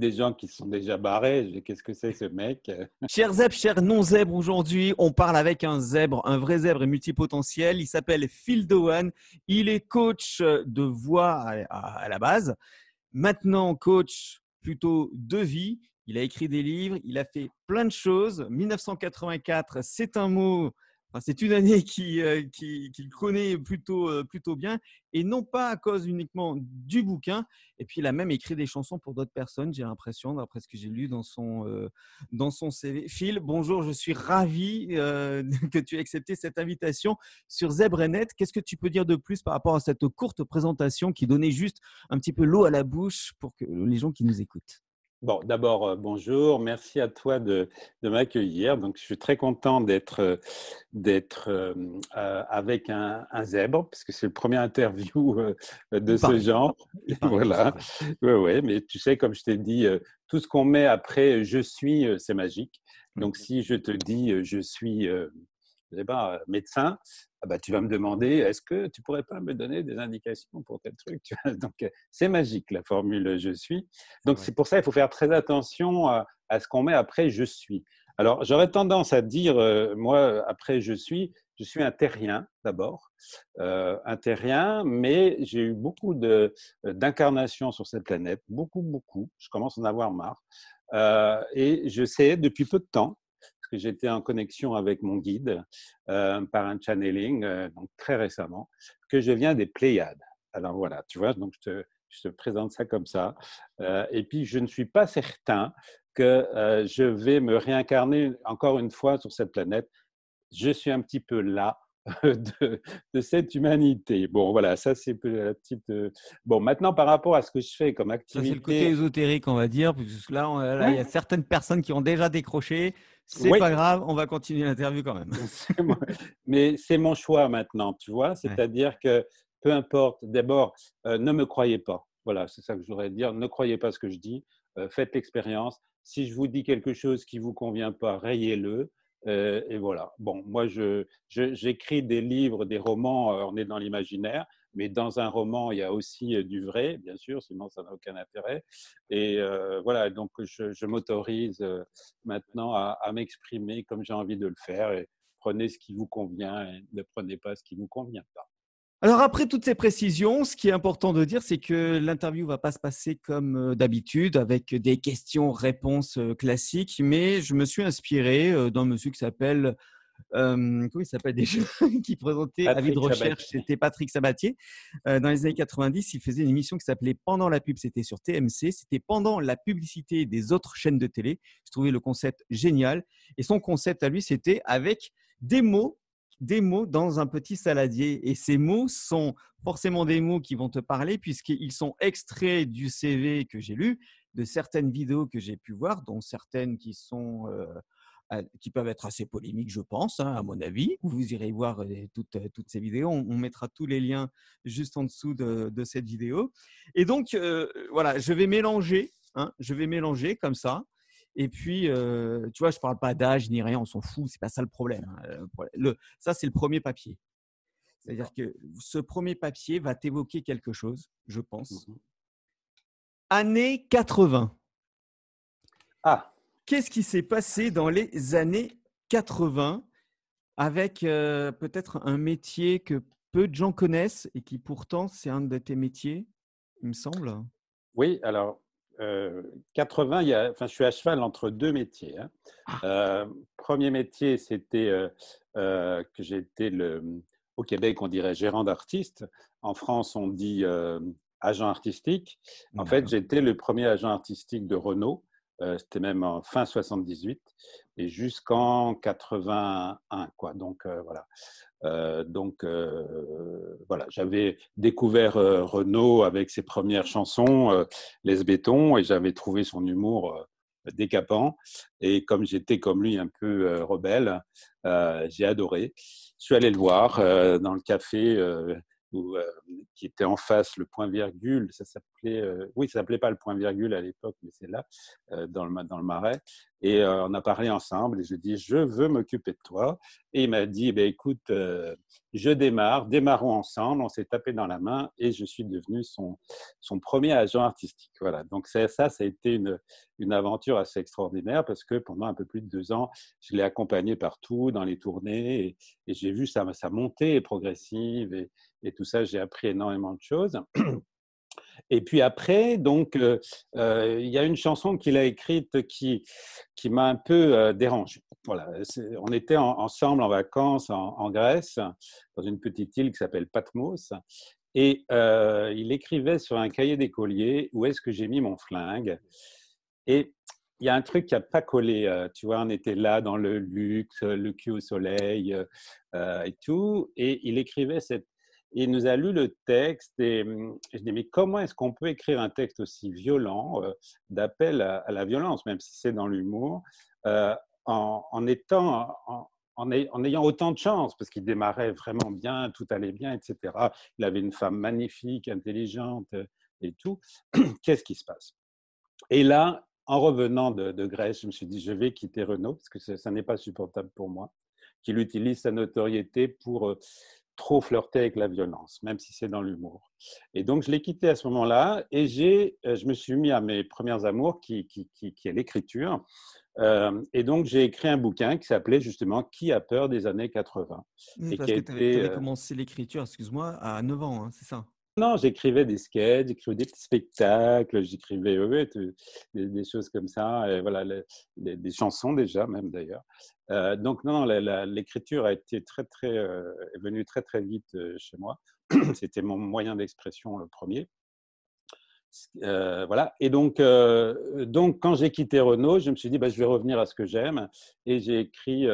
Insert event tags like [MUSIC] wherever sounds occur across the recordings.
des gens qui sont déjà barrés. Qu'est-ce que c'est ce mec? Cher zèbre, cher non-zèbre, aujourd'hui, on parle avec un zèbre, un vrai zèbre et multipotentiel. Il s'appelle Phil Dowan. Il est coach de voix à la base. Maintenant, coach plutôt de vie. Il a écrit des livres, il a fait plein de choses. 1984, c'est un mot c'est une année [LAUGHS] qu'il euh, qui, connaît plutôt, euh, plutôt bien, et non pas à cause uniquement du bouquin. Et puis, il a même écrit des chansons pour d'autres personnes, j'ai l'impression, d'après ce que j'ai lu dans son, euh, dans son CV. Phil, bonjour, je suis ravi [LAUGHS] que tu aies accepté cette invitation sur ZebraNet. Qu'est-ce que tu peux dire de plus par rapport à cette courte présentation qui donnait juste un petit peu l'eau à la bouche pour que les gens qui nous écoutent? Bon, d'abord, euh, bonjour. Merci à toi de, m'accueillir. Donc, je suis très content d'être euh, d'être euh, avec un, zèbre, parce que c'est le premier interview de ce genre. [LAUGHS] voilà. Oui, ouais, mais tu sais, comme je t'ai dit, tout ce qu'on met après je suis, c'est magique. Donc, si je te dis je suis je sais pas, médecin, ah bah, tu vas me demander, est-ce que tu pourrais pas me donner des indications pour tel truc [LAUGHS] Donc, c'est magique, la formule je suis. Donc, c'est pour ça qu'il faut faire très attention à, ce qu'on met après je suis. Alors, j'aurais tendance à dire, moi, après je suis, je suis un terrien d'abord, euh, un terrien, mais j'ai eu beaucoup d'incarnations sur cette planète, beaucoup, beaucoup. Je commence à en avoir marre. Euh, et je sais depuis peu de temps que j'étais en connexion avec mon guide euh, par un channeling, euh, donc très récemment, que je viens des Pléiades. Alors voilà, tu vois, donc je te, présente ça comme ça. Euh, et puis, je ne suis pas certain que je vais me réincarner encore une fois sur cette planète. Je suis un petit peu là [LAUGHS] de, de, cette humanité. Bon, voilà, ça c'est la petite. Bon, maintenant par rapport à ce que je fais comme activité. c'est le côté ésotérique, on va dire, parce que là, là il y a certaines personnes qui ont déjà décroché. C'est pas grave, on va continuer l'interview quand même. [LAUGHS] Mais c'est mon choix maintenant, tu vois. C'est-à-dire que peu importe, d'abord, euh, ne me croyez pas. Voilà, c'est ça que je voudrais dire. Ne croyez pas ce que je dis. Euh, faites l'expérience. Si je vous dis quelque chose qui ne vous convient pas, rayez-le. Euh, et voilà. Bon, moi, j'écris des livres, des romans, on est dans l'imaginaire, mais dans un roman, il y a aussi du vrai, bien sûr, sinon ça n'a aucun intérêt. Et voilà, donc je, m'autorise maintenant à, m'exprimer comme j'ai envie de le faire. Et prenez ce qui vous convient et ne prenez pas ce qui ne vous convient pas. Alors après toutes ces précisions, ce qui est important de dire, c'est que l'interview va pas se passer comme d'habitude avec des questions-réponses classiques, mais je me suis inspiré d'un monsieur qui s'appelle comment il s'appelle déjà, [LAUGHS] qui présentait Avis de recherche, c'était Patrick Sabatier. dans les années 90, il faisait une émission qui s'appelait Pendant la pub, c'était sur TMC, c'était pendant la publicité des autres chaînes de télé. Je trouvais le concept génial. Et son concept à lui, c'était avec des mots des mots dans un petit saladier. Et ces mots sont forcément des mots qui vont te parler puisqu'ils sont extraits du CV que j'ai lu, de certaines vidéos que j'ai pu voir, dont certaines qui sont qui peuvent être assez polémiques, je pense, hein, à mon avis. Vous irez voir toutes, toutes ces vidéos. On, mettra tous les liens juste en dessous de, cette vidéo. Et donc, voilà, je vais mélanger. Hein, je vais mélanger comme ça. Et puis, tu vois, je ne parle pas d'âge ni rien, on s'en fout, c'est pas ça le problème. Hein, le, ça, c'est le premier papier. C'est-à-dire que ce premier papier va t'évoquer quelque chose, je pense. Mmh Année 80. Ah Qu'est-ce qui s'est passé dans les années 80 avec euh, peut-être un métier que peu de gens connaissent et qui pourtant c'est un de tes métiers, il me semble? Oui, alors 80, euh, il y a, enfin, je suis à cheval entre deux métiers. Hein. Ah. Euh, premier métier, c'était que j'étais le, au Québec, on dirait gérant d'artiste. En France, on dit agent artistique. En fait, j'étais le premier agent artistique de Renault. Euh, c'était même en fin 78 et jusqu'en 81 quoi. Donc euh, voilà. Euh, donc voilà, j'avais découvert Renaud avec ses premières chansons, Les Bétons, et j'avais trouvé son humour décapant. Et comme j'étais comme lui un peu rebelle, j'ai adoré. Je suis allé le voir dans le café qui était en face, le point virgule, ça s'appelait, oui, ça s'appelait pas le point virgule à l'époque, mais c'est là, dans, le, dans le Marais. Et on a parlé ensemble et je dis, je veux m'occuper de toi. Et il m'a dit, eh ben, écoute, je démarre, démarrons ensemble. On s'est tapé dans la main et je suis devenu son, son premier agent artistique. Voilà. Donc ça, ça a été une, une aventure assez extraordinaire parce que pendant un peu plus de deux ans, je l'ai accompagné partout dans les tournées et, j'ai vu sa, sa montée progressive et tout ça. J'ai appris énormément de choses. [CLEARS THROAT] Et puis après, donc, euh, euh, il y a une chanson qu'il a écrite qui, qui m'a un peu euh. Voilà, on était ensemble en vacances en, Grèce, dans une petite île qui s'appelle Patmos, et il écrivait sur un cahier d'écolier où est-ce que j'ai mis mon flingue? Et il y a un truc qui n'a pas collé. tu vois, on était là dans le luxe, le cul au soleil et tout. Et il écrivait cette, il nous a lu le texte et, hum, je dis mais comment est-ce qu'on peut écrire un texte aussi violent euh, d'appel à, la violence, même si c'est dans l'humour, euh, en, étant en, ayant autant de chance, parce qu'il démarrait vraiment bien, tout allait bien, etc. Il avait une femme magnifique, intelligente euh, et tout. [CLEARS THROAT] Qu'est-ce qui se passe? Et là, en revenant de, Grèce, je me suis dit, je vais quitter Renault, parce que ça, n'est pas supportable pour moi, qu'il utilise sa notoriété pour trop flirter avec la violence, même si c'est dans l'humour. Et donc, je l'ai quitté à ce moment-là et j'ai, euh, je me suis mis à mes premières amours, qui, qui, qui, est l'écriture. Euh, et donc, j'ai écrit un bouquin qui s'appelait justement Qui a peur des années 80 et parce que tu avais, euh, commencé l'écriture, excuse-moi, à 9 ans, hein, c'est ça? Non, j'écrivais des sketchs, j'écrivais des petits spectacles, j'écrivais des, choses comme ça, et voilà, des chansons déjà même d'ailleurs. Euh, donc non, l'écriture a été très très euh, est venue très très vite euh, chez moi. [CLEARS THROAT] C'était mon moyen d'expression le premier. voilà. Et donc, donc quand j'ai quitté Renault, je me suis dit, bah, je vais revenir à ce que j'aime, et j'ai écrit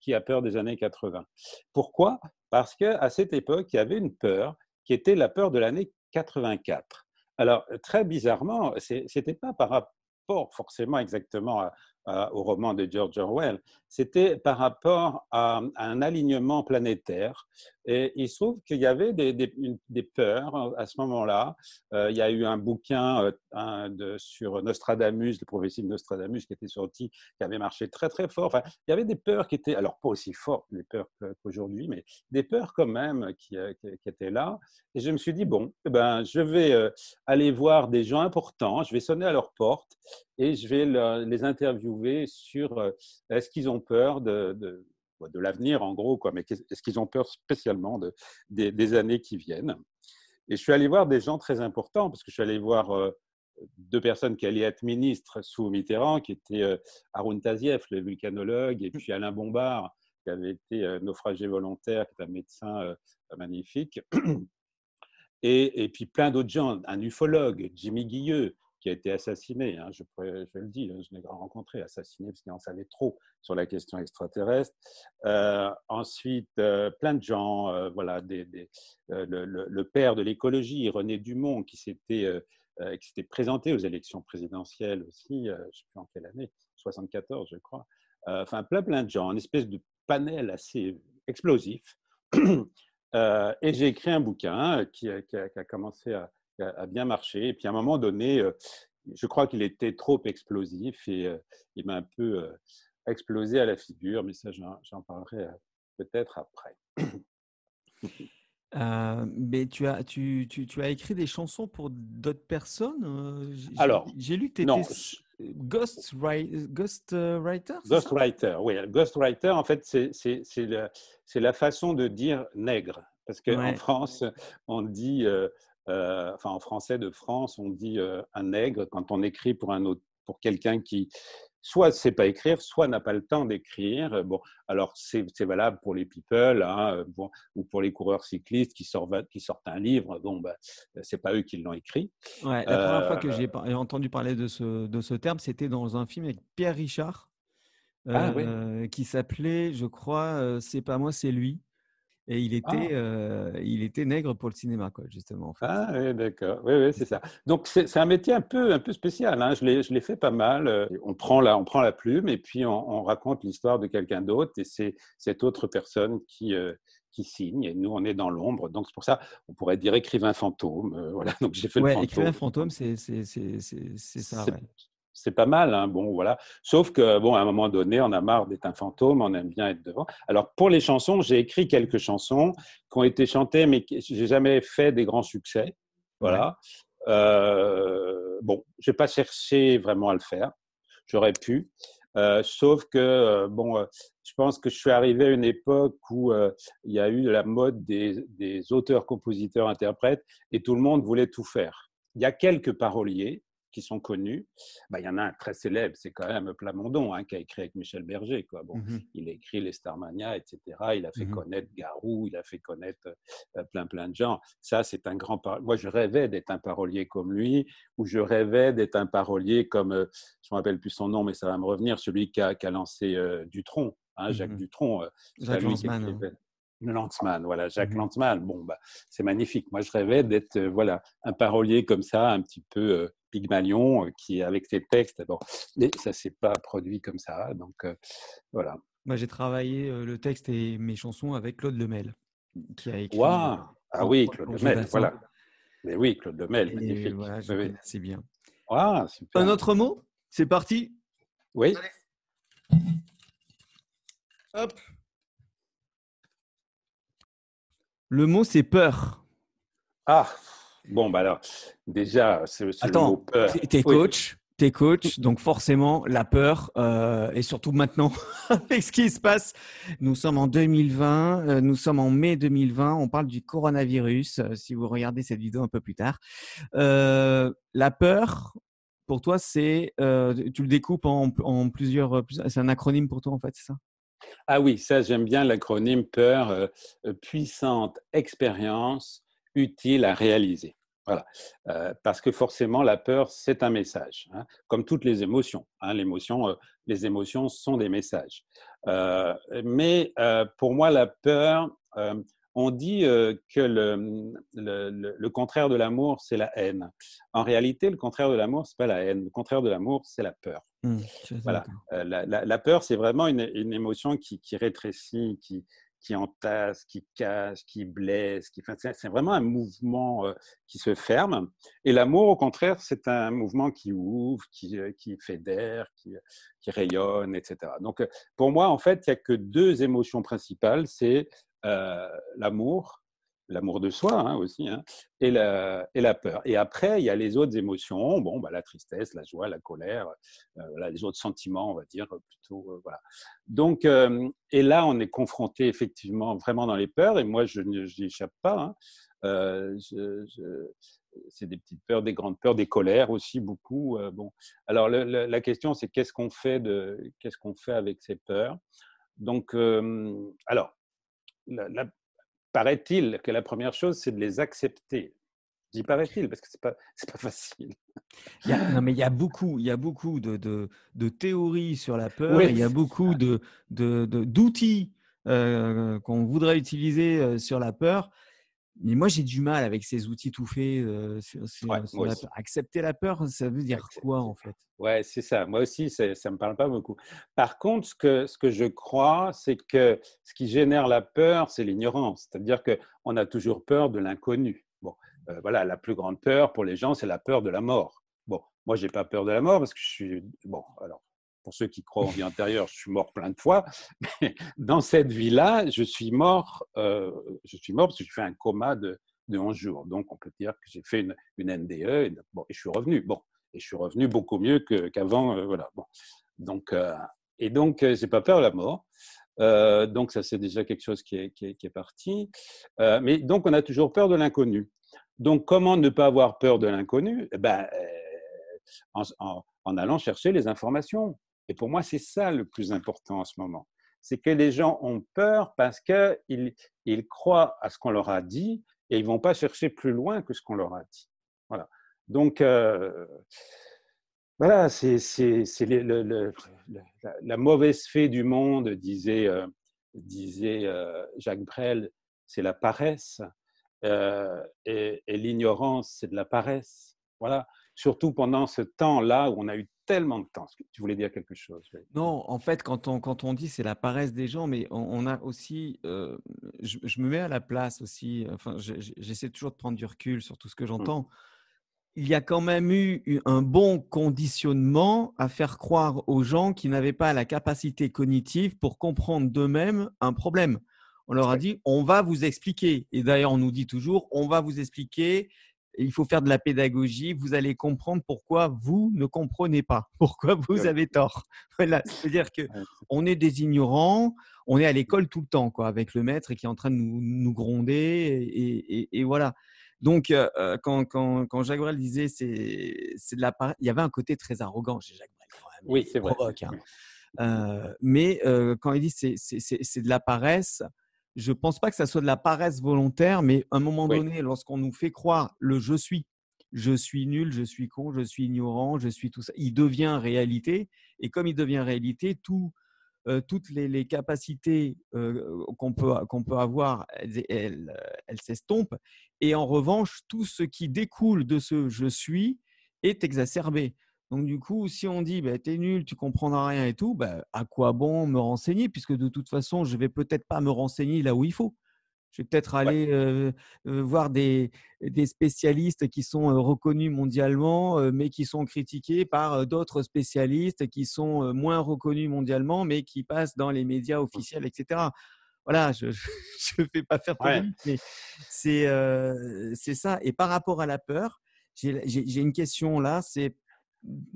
Qui a peur des années 80. Pourquoi? Parce qu'à cette époque, il y avait une peur qui était la peur de l'année 84. Alors, très bizarrement, ce n'était pas par rapport forcément exactement à, euh, au roman de George Orwell, c'était par rapport à, un alignement planétaire. Et il se trouve qu'il y avait des, peurs à ce moment-là. Euh, il y a eu un bouquin euh, sur Nostradamus, le prophétie de Nostradamus, qui était sorti, qui avait marché très très fort. Enfin, il y avait des peurs qui étaient, alors pas aussi fortes les peurs qu'aujourd'hui, mais des peurs quand même qui, qui, étaient là. Et je me suis dit, bon, eh ben, je vais aller voir des gens importants, je vais sonner à leur porte et je vais les interviewer sur euh, est-ce qu'ils ont peur de, de, de l'avenir en gros, quoi, mais est-ce qu'ils ont peur spécialement de, des, années qui viennent. Et je suis allé voir des gens très importants, parce que je suis allé voir euh, deux personnes qui allaient être ministres sous Mitterrand, qui étaient euh, Arun Taziev, le vulcanologue, et puis Alain Bombard, qui avait été naufragé volontaire, qui est un médecin magnifique. [CLEARS THROAT] Et, et, puis plein d'autres gens, un ufologue, Jimmy Guilleux, qui a été assassiné, hein, je, le dis, je l'ai rencontré, assassiné parce qu'il en savait trop sur la question extraterrestre. Euh, ensuite, euh, plein de gens, euh, voilà, le, père de l'écologie, René Dumont, qui s'était présenté aux élections présidentielles aussi, je ne sais plus en quelle année, 74 je crois. enfin, plein plein de gens, une espèce de panel assez explosif. [CLEARS THROAT] et j'ai écrit un bouquin qui, qui a commencé à a bien marché. Et puis à un moment donné, euh, je crois qu'il était trop explosif et euh, il m'a un peu euh, explosé à la figure, mais ça, j'en parlerai peut-être après. mais tu as, tu, tu, tu, as écrit des chansons pour d'autres personnes Alors, j'ai lu que tu étais ghost, ghost writer Ghostwriter, oui. Ghostwriter, en fait, c'est la, la façon de dire nègre. Parce qu'en France, on dit euh, enfin en français de France, on dit euh, un nègre quand on écrit pour un autre, pour quelqu'un qui soit ne sait pas écrire, soit n'a pas le temps d'écrire. Bon, alors c'est valable pour les people hein, ou pour les coureurs cyclistes qui sortent, qui sortent un livre. Bon, bah, c'est pas eux qui l'ont écrit. Ouais, la première fois que j'ai euh, entendu parler de ce, de ce terme, c'était dans un film avec Pierre Richard, ah qui s'appelait, je crois, C'est pas moi, c'est lui. Et il était, ah. il était nègre pour le cinéma, quoi, justement. Ah oui, d'accord. Oui, oui, c'est ça. Donc c'est un métier un peu, un peu spécial. Hein. Je l'ai fait pas mal. On prend la, on prend la plume et puis on, raconte l'histoire de quelqu'un d'autre et c'est cette autre personne qui, qui signe et nous on est dans l'ombre. Donc c'est pour ça on pourrait dire écrivain fantôme. voilà. [LAUGHS] Donc j'ai fait le fantôme. Écrivain fantôme, c'est ça. Ouais c'est pas mal, hein. bon voilà. Sauf que bon, à un moment donné, on a marre d'être un fantôme, on aime bien être devant. Alors pour les chansons, j'ai écrit quelques chansons qui ont été chantées, mais j'ai jamais fait des grands succès. Voilà. Euh, bon, j'ai pas cherché vraiment à le faire. J'aurais pu. Euh, sauf que euh, bon, je pense que je suis arrivé à une époque où il y a eu la mode des, des auteurs, compositeurs, interprètes, et tout le monde voulait tout faire. Il y a quelques paroliers, qui sont connus, bah, il y en a un très célèbre, c'est quand même Plamondon, hein, qui a écrit avec Michel Berger. Quoi. Bon, mmh Il a écrit Les Starmania, etc. Il a fait mmh connaître Garou, il a fait connaître euh, plein, plein de gens. Ça, c'est un grand Moi, je rêvais d'être un parolier comme lui, ou je rêvais d'être un parolier comme, euh, je ne me rappelle plus son nom, mais ça va me revenir, celui qui a, qui a lancé euh, Dutronc, hein, Jacques mmh Dutronc. Jacques Lanzmann. Lanzmann, voilà, Jacques Lanzmann. Bon, bah, c'est magnifique. Moi, je rêvais d'être voilà, un parolier comme ça, un petit peu Pygmalion, euh, qui avec ses textes, bon, mais ça s'est pas produit comme ça, donc euh, voilà. Moi, j'ai travaillé euh, le texte et mes chansons avec Claude Lemel, qui a écrit. ah oui, Claude Lemel, voilà. Mais oui, Claude Lemel, magnifique. Voilà, c'est bien. Un autre mot? C'est parti? Oui. Hop. Le mot, c'est peur. Ah, Bon, bah alors, déjà, c'est le mot peur. T'es coach, t'es coach, donc forcément, la peur, euh, et surtout maintenant, [LAUGHS] avec ce qui se passe, nous sommes en 2020, euh, nous sommes en mai 2020, on parle du coronavirus, euh, si vous regardez cette vidéo un peu plus tard. la peur, pour toi, c'est, tu le découpes en, en plusieurs, c'est un acronyme pour toi, en fait, c'est ça? Ah oui, ça j'aime bien l'acronyme peur, puissante expérience utile à réaliser. Voilà. Euh, parce que forcément, la peur, c'est un message, hein, comme toutes les émotions. Hein, euh, les émotions sont des messages. Euh, mais pour moi, la peur, on dit que le, le, contraire de l'amour, c'est la haine. En réalité, le contraire de l'amour, c'est pas la haine. Le contraire de l'amour, c'est la peur. Mmh, voilà. La, la, peur, c'est vraiment une, une émotion qui, qui rétrécit, qui, qui entasse, qui cache, qui blesse. Qui... c'est vraiment un mouvement euh, qui se ferme. Et l'amour, au contraire, c'est un mouvement qui ouvre, qui, euh, qui fédère, qui, qui, rayonne, etc. Donc, euh, pour moi, en fait, il n'y a que deux émotions principales, c'est l'amour l'amour de soi hein, aussi, hein, et, la, et la peur. Et après, il y a les autres émotions, bon, bah, la tristesse, la joie, la colère, euh, voilà, les autres sentiments, on va dire plutôt. Euh, voilà. Donc, euh, et là, on est confronté effectivement vraiment dans les peurs, et moi, je n'y échappe pas. Hein. c'est des petites peurs, des grandes peurs, des colères aussi beaucoup. bon, alors la question, c'est qu'est-ce qu'on fait de, qu'est-ce qu'on fait avec ces peurs? Donc, alors, la, paraît-il que la première chose, c'est de les accepter. Dis paraît-il parce que ce n'est pas, pas facile. Il y a, non, mais il y a beaucoup, il y a beaucoup de, de, de théories sur la peur, il y a beaucoup de, d'outils euh, qu'on voudrait utiliser euh, sur la peur. Mais moi, j'ai du mal avec ces outils tout faits. Euh, Accepter la peur, ça veut dire quoi en fait? Ouais, c'est ça. Moi aussi, ça ne me parle pas beaucoup. Par contre, ce que, ce que je crois, c'est que ce qui génère la peur, c'est l'ignorance. C'est-à-dire qu'on a toujours peur de l'inconnu. Bon, euh, voilà, la plus grande peur pour les gens, c'est la peur de la mort. Bon, moi, j'ai pas peur de la mort parce que je suis. Bon, alors, pour ceux qui croient en vie antérieure, je suis mort plein de fois. Mais dans cette vie-là, je suis mort. Euh, je suis mort parce que j'ai fait un coma de, de 11 jours. Donc, on peut dire que j'ai fait une, une NDE et, bon, et je suis revenu. Bon, et je suis revenu beaucoup mieux qu'avant. Euh, voilà. Donc, euh, et donc, euh, j'ai pas peur de la mort. donc, ça, c'est déjà quelque chose qui est, parti. mais donc, on a toujours peur de l'inconnu. Donc, comment ne pas avoir peur de l'inconnu? Eh ben, en, en, allant chercher les informations. Et pour moi, c'est ça le plus important en ce moment. C'est que les gens ont peur parce qu'ils ils croient à ce qu'on leur a dit et ils vont pas chercher plus loin que ce qu'on leur a dit. Voilà. Donc, euh, voilà, c'est la, mauvaise fée du monde, disait, euh, euh, Jacques Brel. c'est la paresse. et, et l'ignorance, c'est de la paresse. Voilà. Surtout pendant ce temps-là où on a eu tellement de temps. Tu voulais dire quelque chose Non, en fait, quand on, quand on dit c'est la paresse des gens, mais on, a aussi, euh, je, me mets à la place aussi, enfin, j'essaie toujours de prendre du recul sur tout ce que mmh. j'entends. Il y a quand même eu un bon conditionnement à faire croire aux gens qui n'avaient pas la capacité cognitive pour comprendre d'eux-mêmes un problème. On leur a dit, on va vous expliquer. Et d'ailleurs, on nous dit toujours, on va vous expliquer il faut faire de la pédagogie. Vous allez comprendre pourquoi vous ne comprenez pas, [LAUGHS] pourquoi vous avez tort. Voilà, c'est-à-dire que on est des ignorants, on est à l'école tout le temps, quoi, avec le maître qui est en train de nous, gronder, et, voilà. Donc, euh, euh, quand, quand, quand, Jacques Brel disait c'est, c'est de la il y avait un côté très arrogant chez Jacques Brel. Quand même. Oui, c'est vrai. Hein. Euh, mais quand il dit c'est, c'est, c'est de la paresse, je ne pense pas que ça soit de la paresse volontaire, mais à un moment donné, lorsqu'on nous fait croire le je suis, je suis nul, je suis con, je suis ignorant, je suis tout ça, il devient réalité. Et comme il devient réalité, tout, euh, toutes les, capacités euh, qu'on peut, qu'on peut avoir, elles, elles s'estompent. Et en revanche, tout ce qui découle de ce je suis est exacerbé. Donc, du coup, si on dit bah, t'es nul, tu comprendras rien et tout, bah, à quoi bon me renseigner? Puisque de toute façon, je vais peut-être pas me renseigner là où il faut. Je vais peut-être aller voir des, des, spécialistes qui sont reconnus mondialement, mais qui sont critiqués par d'autres spécialistes qui sont moins reconnus mondialement, mais qui passent dans les médias mmh. officiels, etc. Voilà, je [LAUGHS] ne vais pas faire de mais c'est ça. Et par rapport à la peur, j'ai une question là, c'est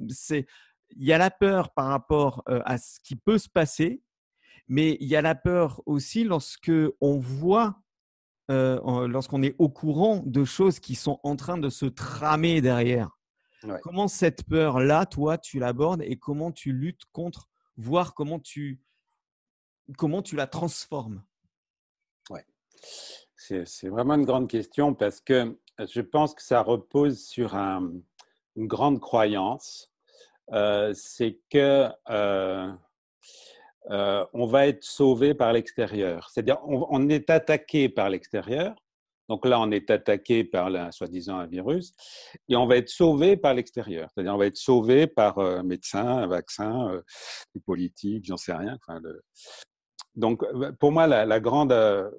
c'est il y a la peur par rapport à ce qui peut se passer, mais il y a la peur aussi lorsque on voit, lorsqu'on est au courant de choses qui sont en train de se tramer derrière. Comment cette peur-là, toi, tu l'abordes et comment tu luttes contre, voir comment tu, comment tu la transformes? Ouais, c'est vraiment une grande question parce que je pense que ça repose sur un, une grande croyance, euh, c'est que euh, euh, on va être sauvé par l'extérieur. C'est-à-dire, on, est attaqué par l'extérieur. Donc là, on est attaqué par, soi-disant, un virus, et on va être sauvé par l'extérieur. C'est-à-dire, on va être sauvé par un médecin, un vaccin, des politiques, j'en sais rien. donc, pour moi, la, grande, le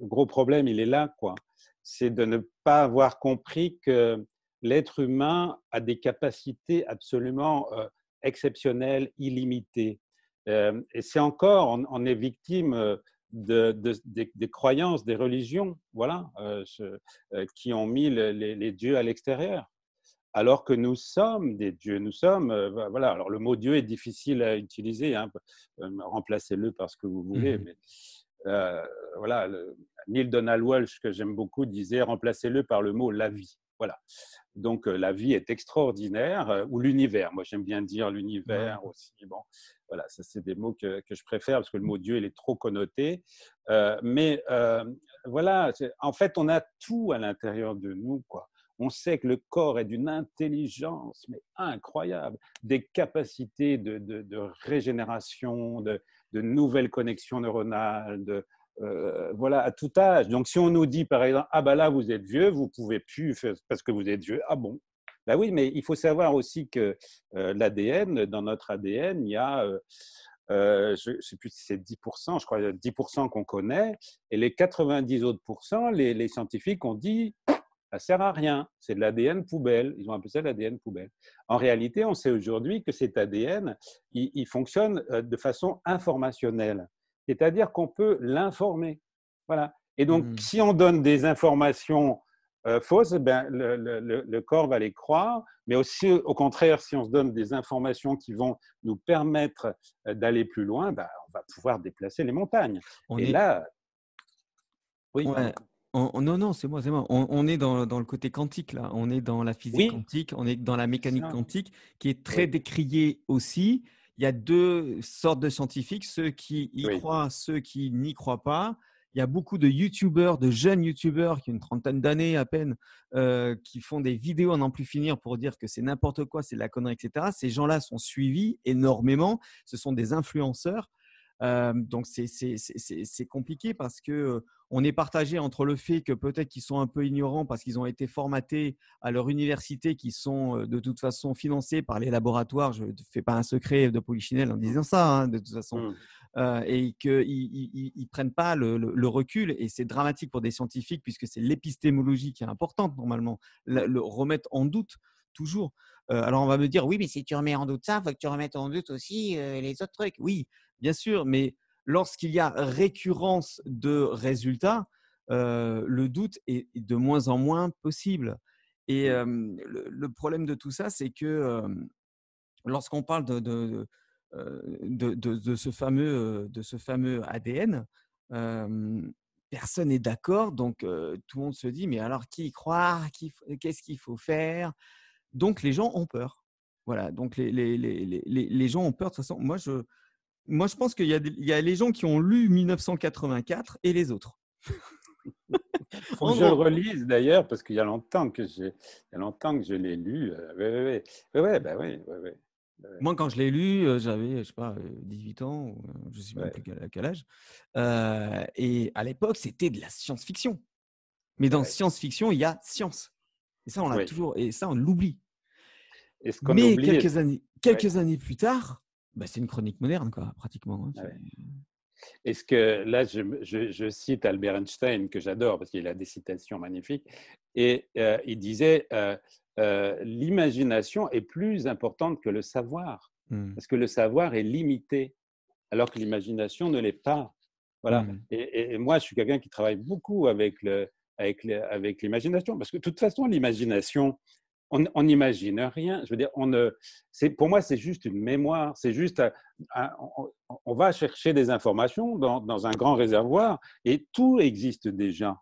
gros problème, il est là, quoi. C'est de ne pas avoir compris que l'être humain a des capacités absolument euh, exceptionnelles, illimitées. Euh, et c'est encore, on, est victime euh, de, des, croyances, des religions, voilà, qui ont mis les, dieux à l'extérieur. Alors que nous sommes des dieux, nous sommes, voilà. Alors le mot Dieu est difficile à utiliser, hein, remplacez-le par ce que vous voulez, mmh mais voilà. Neil Donald Walsh que j'aime beaucoup disait remplacez-le par le mot la vie. Voilà. Donc la vie est extraordinaire, ou l'univers. Moi, j'aime bien dire l'univers aussi. Bon, voilà, ça c'est des mots que, je préfère parce que le mot Dieu, il est trop connoté. mais voilà, en fait, on a tout à l'intérieur de nous, quoi. On sait que le corps est d'une intelligence mais incroyable, des capacités de, régénération, de, de, nouvelles connexions neuronales, de, euh, voilà, à tout âge. Donc, si on nous dit, par exemple, ah ben là, vous êtes vieux, vous pouvez plus parce que vous êtes vieux. Ah bon? Ben oui, mais il faut savoir aussi que euh, l'ADN, dans notre ADN, il y a, euh, je ne sais plus si c'est 10%, je crois, 10% qu'on connaît, et les 90 autres pourcents, les, scientifiques ont dit, ça sert à rien, c'est de l'ADN poubelle. Ils ont appelé ça l'ADN poubelle. En réalité, on sait aujourd'hui que cet ADN, il fonctionne de façon informationnelle c'est-à-dire qu'on peut l'informer. Voilà. Et donc, mmh. si on donne des informations euh, fausses, eh ben, le, corps va les croire, mais aussi, au contraire, si on se donne des informations qui vont nous permettre euh, d'aller plus loin, ben, on va pouvoir déplacer les montagnes. Et là, oui. non, non, c'est moi, c'est moi. On, est dans, le côté quantique, là. On est dans la physique quantique, on est dans la mécanique quantique, qui est très décriée aussi il y a deux sortes de scientifiques, ceux qui y croient, ceux qui n'y croient pas. Il y a beaucoup de YouTubeurs, de jeunes YouTubeurs qui ont une trentaine d'années à peine, euh, qui font des vidéos à n'en plus finir pour dire que c'est n'importe quoi, c'est de la connerie, etc. Ces gens-là sont suivis énormément. Ce sont des influenceurs. Donc c'est compliqué parce que on est partagé entre le fait que peut-être qu'ils sont un peu ignorants parce qu'ils ont été formatés à leur université, qui sont de toute façon financés par les laboratoires. Je ne fais pas un secret de Polichinelle en disant ça, hein, de toute façon. Mmh. et qu'ils ne prennent pas le, recul. Et c'est dramatique pour des scientifiques puisque c'est l'épistémologie qui est importante normalement. le remettre en doute toujours. alors on va me dire, oui, mais si tu remets en doute ça, il faut que tu remettes en doute aussi les autres trucs. Oui, bien sûr, mais lorsqu'il y a récurrence de résultats, le doute est de moins en moins possible. Et mmh. le, problème de tout ça, c'est que lorsqu'on parle de, de, de, ce fameux, de ce fameux ADN, personne n'est d'accord. Donc, tout le monde se dit, mais alors qui y croire Qu'est-ce qu'il faut faire? Donc, les gens ont peur. Voilà, donc les, les, les, les, gens ont peur. De toute façon, moi, je, moi, je pense qu'il y, y, a les gens qui ont lu 1984 et les autres. Faut que je le relise d'ailleurs, parce qu'il y a longtemps que je, il y a longtemps que je l'ai lu. Oui, oui, oui. bah, oui, oui, Moi, quand je l'ai lu, j'avais, je sais pas, 18 ans, je ne sais même plus à quel âge. et à l'époque, c'était de la science-fiction. Mais dans science-fiction, il y a science. Et ça, on l'a toujours, et ça, on l'oublie. Mais quelques années, quelques années plus tard, bah, c'est une chronique moderne, quoi, pratiquement. Hein, Est-ce que là, je, je, cite Albert Einstein, que j'adore parce qu'il a des citations magnifiques, et il disait l'imagination est plus importante que le savoir, mmh. parce que le savoir est limité, alors que l'imagination ne l'est pas. Voilà. Mmh. Et, et, moi, je suis quelqu'un qui travaille beaucoup avec le, avec, avec l'imagination, parce que de toute façon, l'imagination, on n'imagine rien. Je veux dire, pour moi, c'est juste une mémoire. C'est juste, on, va chercher des informations dans, un grand réservoir et tout existe déjà.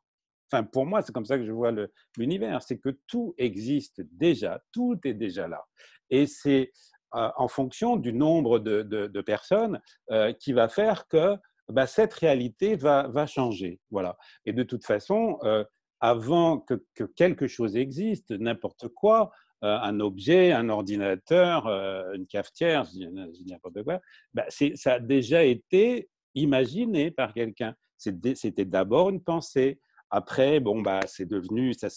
Enfin, pour moi, c'est comme ça que je vois l'univers. C'est que tout existe déjà. Tout est déjà là. Et c'est euh, en fonction du nombre de, personnes euh, qui va faire que bah, cette réalité va, changer. Voilà. Et de toute façon, euh, avant que, quelque chose existe, n'importe quoi, euh, un objet, un ordinateur, euh, une cafetière, dis n'importe quoi, bah, ça a déjà été imaginé par quelqu'un. C'était d'abord une pensée. Après, bon, bah, c'est devenu, ça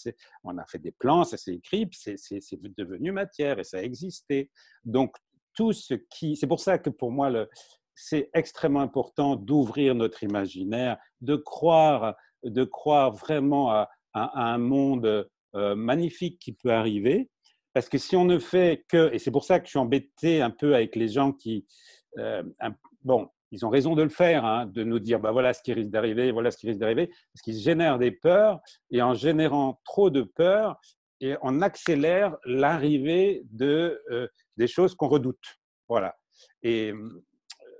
on a fait des plans, ça s'est écrit, c'est devenu matière et ça a existé. Donc, tout ce qui. C'est pour ça que pour moi, c'est extrêmement important d'ouvrir notre imaginaire, de croire, de croire vraiment à, à, un monde euh, magnifique qui peut arriver. Parce que si on ne fait que, et c'est pour ça que je suis embêté un peu avec les gens qui, euh, bon, ils ont raison de le faire, hein, de nous dire, bah voilà ce qui risque d'arriver, voilà ce qui risque d'arriver, parce qu'ils génèrent des peurs, et en générant trop de peurs, et on accélère l'arrivée de euh, des choses qu'on redoute. Voilà. Et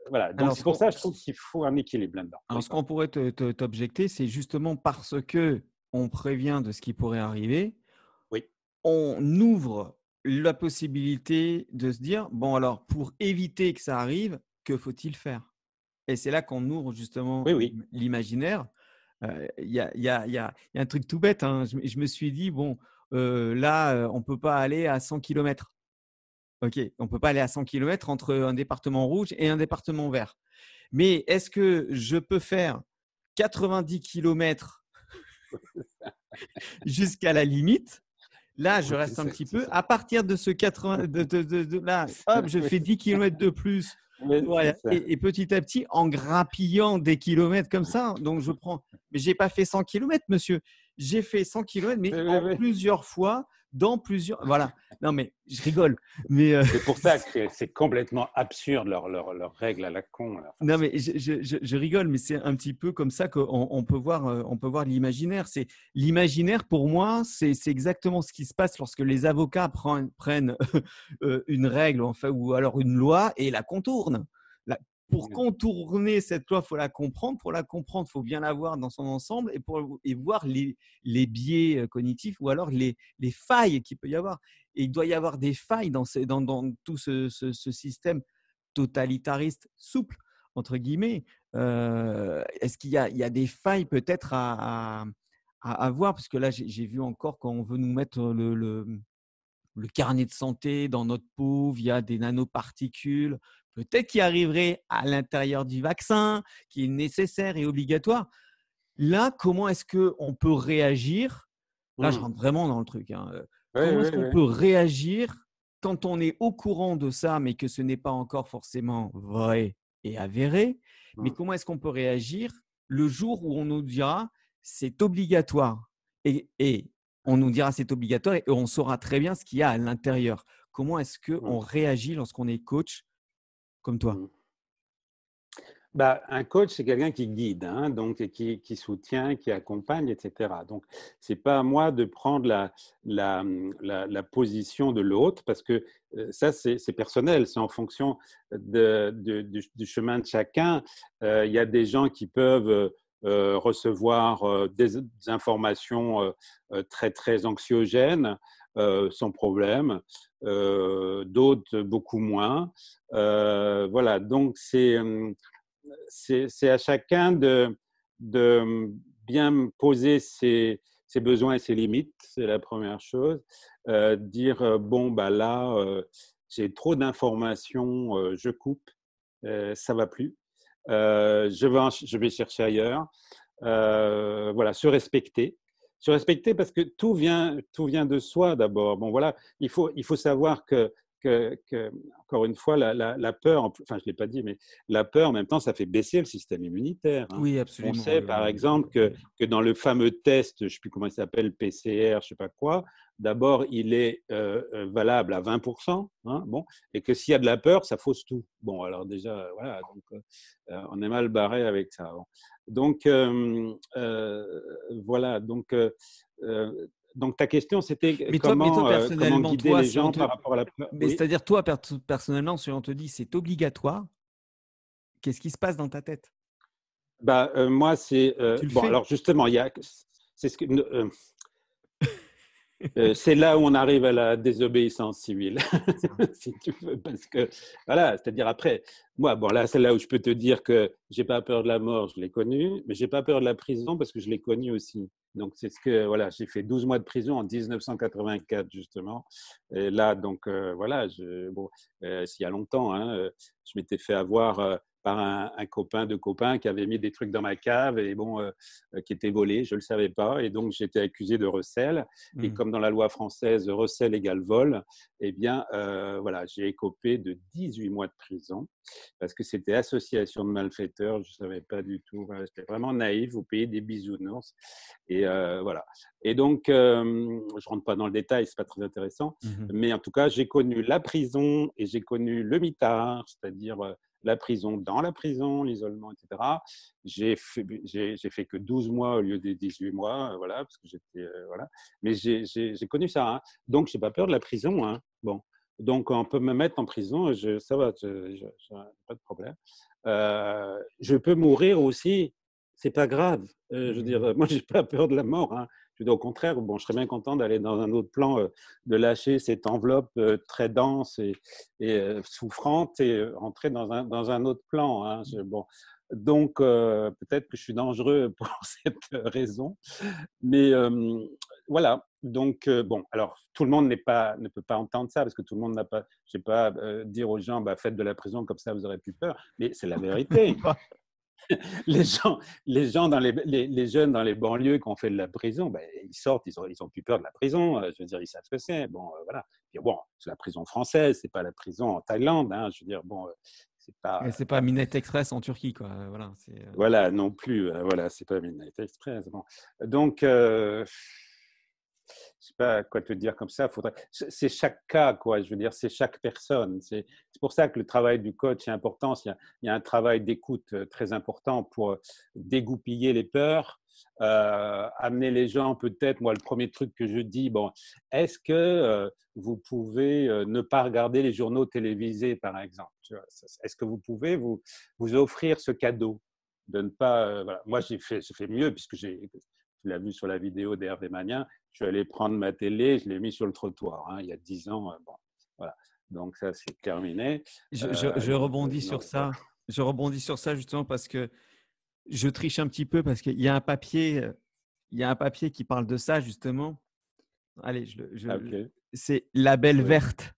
voilà. Donc c'est pour ça que je trouve qu'il faut un équilibre là-dedans. Alors ce qu'on pourrait t'objecter, c'est justement parce que on prévient de ce qui pourrait arriver, oui. on ouvre la possibilité de se dire, bon alors, pour éviter que ça arrive, que faut-il faire? Et c'est là qu'on ouvre justement l'imaginaire. Il y, a, un truc tout bête. Hein. Je, me suis dit, bon, là, on ne peut pas aller à 100 km. OK, on ne peut pas aller à 100 km entre un département rouge et un département vert. Mais est-ce que je peux faire 90 km jusqu'à la limite. Là, je reste un petit peu. À partir de ce 80, de, là, hop, je fais 10 km de plus. Et, petit à petit, en grappillant des kilomètres comme ça, donc je prends. Mais j'ai pas fait 100 km, monsieur. J'ai fait 100 km, mais en plusieurs fois dans plusieurs. Voilà. Non, mais je rigole. Mais euh, C'est pour ça [LAUGHS] que c'est complètement absurde leur, leur, leur, règle à la con. non, mais je, je, je, rigole, mais c'est un petit peu comme ça qu'on on peut voir, euh, on peut voir l'imaginaire. C'est l'imaginaire pour moi, c'est exactement ce qui se passe lorsque les avocats prennent, prennent [LAUGHS] euh, une règle, enfin, ou alors une loi et la contournent. Pour contourner cette loi, il faut la comprendre. Pour la comprendre, il faut bien la voir dans son ensemble et, pour, et voir les, les biais cognitifs ou alors les, les failles qu'il peut y avoir. Et il doit y avoir des failles dans, ces, dans, dans tout ce, ce, système totalitariste souple, entre guillemets. Est-ce qu'il y, y a, des failles peut-être à, à, à, voir? Parce que là, j'ai vu encore quand on veut nous mettre le, le, le carnet de santé dans notre peau via des nanoparticules peut-être qui arriverait à l'intérieur du vaccin, qui est nécessaire et obligatoire. Là, comment est-ce qu'on peut réagir? Là, je mmh. rentre vraiment dans le truc. Hein. comment est-ce qu'on peut réagir quand on est au courant de ça, mais que ce n'est pas encore forcément vrai et avéré? Mais mmh. comment est-ce qu'on peut réagir le jour où on nous dira c'est obligatoire? Et, et on nous dira c'est obligatoire et on saura très bien ce qu'il y a à l'intérieur. Comment est-ce qu'on réagit lorsqu'on est coach toi? Mmh. bah, un coach, c'est quelqu'un qui guide, hein, donc qui, soutient, qui accompagne, etc. Donc, c'est pas à moi de prendre la, position de l'autre, parce que euh, ça, c'est personnel, c'est en fonction du, chemin de chacun. Euh, il y a des gens qui peuvent euh, recevoir des, informations très, très anxiogènes sans problème, d'autres beaucoup moins. voilà, donc c'est c'est à chacun de, bien poser ses, besoins et ses limites, c'est la première chose. dire, bon, bah là, j'ai trop d'informations, je coupe, ça va plus. je vais chercher ailleurs. voilà, se respecter. Se respecter parce que tout vient, tout vient de soi d'abord. Bon, voilà, il faut, il faut savoir que que, encore une fois, la, peur, enfin je ne l'ai pas dit, mais la peur en même temps, ça fait baisser le système immunitaire. Hein. Oui, absolument. On sait par exemple que, que, dans le fameux test, je ne sais plus comment il s'appelle, PCR, je ne sais pas quoi, d'abord il est euh, euh, valable à 20%, hein, bon, et que s'il y a de la peur, ça fausse tout. Bon, alors déjà, voilà, donc, euh, on est mal barré avec ça. Donc, voilà, donc donc ta question, c'était comment, euh, comment, guider les gens par rapport à la Mais c'est-à-dire, toi, personnellement, si on te dit c'est obligatoire, qu'est-ce qui se passe dans ta tête? Bah, euh, Moi, c'est. Euh, bon, alors justement, il y a. C'est ce que. C'est là où on arrive à la désobéissance civile, [LAUGHS] si tu veux, parce que voilà, c'est-à-dire après, moi, bon là, c'est là où je peux te dire que j'ai pas peur de la mort, je l'ai connu, mais j'ai pas peur de la prison parce que je l'ai connu aussi. Donc, c'est ce que, voilà, j'ai fait 12 mois de prison en 1984, justement. Et là, donc, euh, voilà, je, bon, euh, il y a longtemps, hein, euh, je m'étais fait avoir par un, copain de copains qui avait mis des trucs dans ma cave et bon, euh, euh, qui étaient volés, je ne le savais pas. Et donc, j'étais accusé de recel. Et mmh. comme dans la loi française, recel égale vol, eh bien, euh, voilà, j'ai écopé de 18 mois de prison parce que c'était association de malfaiteurs. Je ne savais pas du tout. J'étais vraiment naïf. Vous payez des bisounours. Et voilà. Et donc, je ne rentre pas dans le détail, ce n'est pas très intéressant. Mmh Mais en tout cas, j'ai connu la prison et j'ai connu le mitard, c'est-à-dire la prison dans la prison, l'isolement, etc. J'ai fait, j'ai, fait que 12 mois au lieu des 18 mois, euh, voilà, parce que j'étais, euh, voilà. Mais j'ai, connu ça. Hein. Donc, j'ai pas peur de la prison. Hein. Bon. Donc, on peut me mettre en prison, je, ça va, je, pas de problème. Euh, je peux mourir aussi, c'est pas grave. je veux dire, moi, j'ai pas peur de la mort. Hein au contraire, bon, je serais bien content d'aller dans un autre plan, euh, de lâcher cette enveloppe euh, très dense et, euh, souffrante et rentrer dans un, autre plan. Hein. bon. Donc, peut-être que je suis dangereux [LAUGHS] pour cette raison. Mais voilà. Donc, bon, alors, tout le monde pas, ne peut pas entendre ça parce que tout le monde n'a pas, je sais pas, dire aux gens, bah, faites de la prison comme ça, vous aurez plus peur. Mais c'est la vérité. [LAUGHS] [LAUGHS] les gens, les gens dans les, les, jeunes dans les banlieues qui ont fait de la prison, ben, ils sortent, ils ont, ils ont plus peur de la prison. Euh, je veux dire, ils savent ce que c'est. Bon, euh, voilà. bon, c'est la prison française, c'est pas la prison en Thaïlande. Hein, je veux dire, bon, euh, c'est pas. C'est pas Midnight Express en Turquie, quoi. Voilà. Voilà, non plus. Voilà, c'est pas Midnight Express. Bon. Donc sais pas quoi te dire comme ça. Faudrait... C'est chaque cas, quoi. Je veux dire, c'est chaque personne. C'est pour ça que le travail du coach est important. Il y a, un travail d'écoute euh, très important pour euh, dégoupiller les peurs, euh, amener les gens peut-être. Moi, le premier truc que je dis, bon, est-ce que vous pouvez ne pas regarder les journaux télévisés, par exemple Est-ce que vous pouvez vous, vous offrir ce cadeau de ne pas. Voilà. Moi, j'ai fait, fait mieux puisque j'ai tu l'as vu sur la vidéo d'Hervé Magnin, je suis allé prendre ma télé, je l'ai mis sur le trottoir, hein, il y a dix ans. Euh, bon, voilà. Donc ça, c'est terminé. Je, euh, rebondis sur ça. Je rebondis sur ça justement parce que je triche un petit peu parce qu'il y a un papier, euh, il y a un papier qui parle de ça justement. Allez, je, je, c'est la belle verte.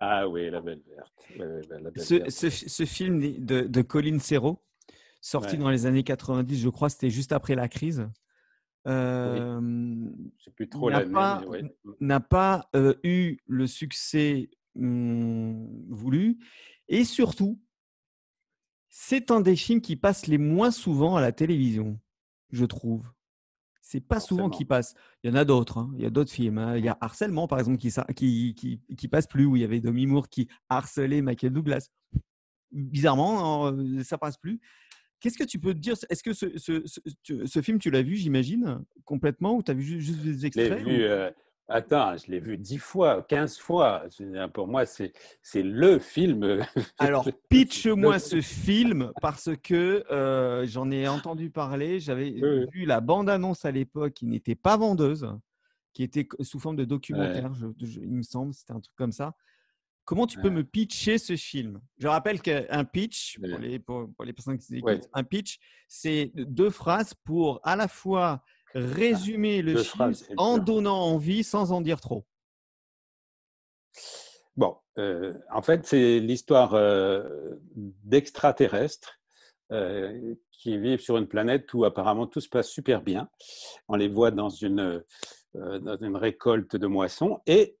Ah oui, La Belle Verte. ce, film de, Colin Serrault, sorti dans les années 90, je crois, c'était juste après la crise. Euh, n'a pas, euh, eu le succès mmh, voulu. Et surtout, c'est un des films qui passe les moins souvent à la télévision, je trouve. C'est pas souvent qu'il passe. Il y en a d'autres. Hein. Il y a d'autres films. Hein. Il y a Harcèlement, par exemple, qui, qui, qui, qui, passe plus, où il y avait Demi Moore qui harcelait Michael Douglas. Bizarrement, ça passe plus. Qu'est-ce que tu peux te dire? Est-ce que ce, ce, ce, film, tu l'as vu, j'imagine, complètement, ou tu as vu juste des extraits vu, euh, Attends, je l'ai vu dix fois, quinze fois. Pour moi, c'est le film. [LAUGHS] Alors, pitch-moi ce film parce que euh, j'en ai entendu parler. J'avais vu la bande-annonce à l'époque qui n'était pas vendeuse, qui était sous forme de documentaire, il me semble, c'était un truc comme ça. Comment tu peux me pitcher ce film? Je rappelle qu'un pitch, pour les, pour, les, personnes qui écoutent, un pitch, c'est deux phrases pour à la fois résumer le film en donnant envie sans en dire trop. Bon, euh, en fait, c'est l'histoire euh, d'extraterrestres euh, qui vivent sur une planète où apparemment tout se passe super bien. On les voit dans une, dans une récolte de moissons et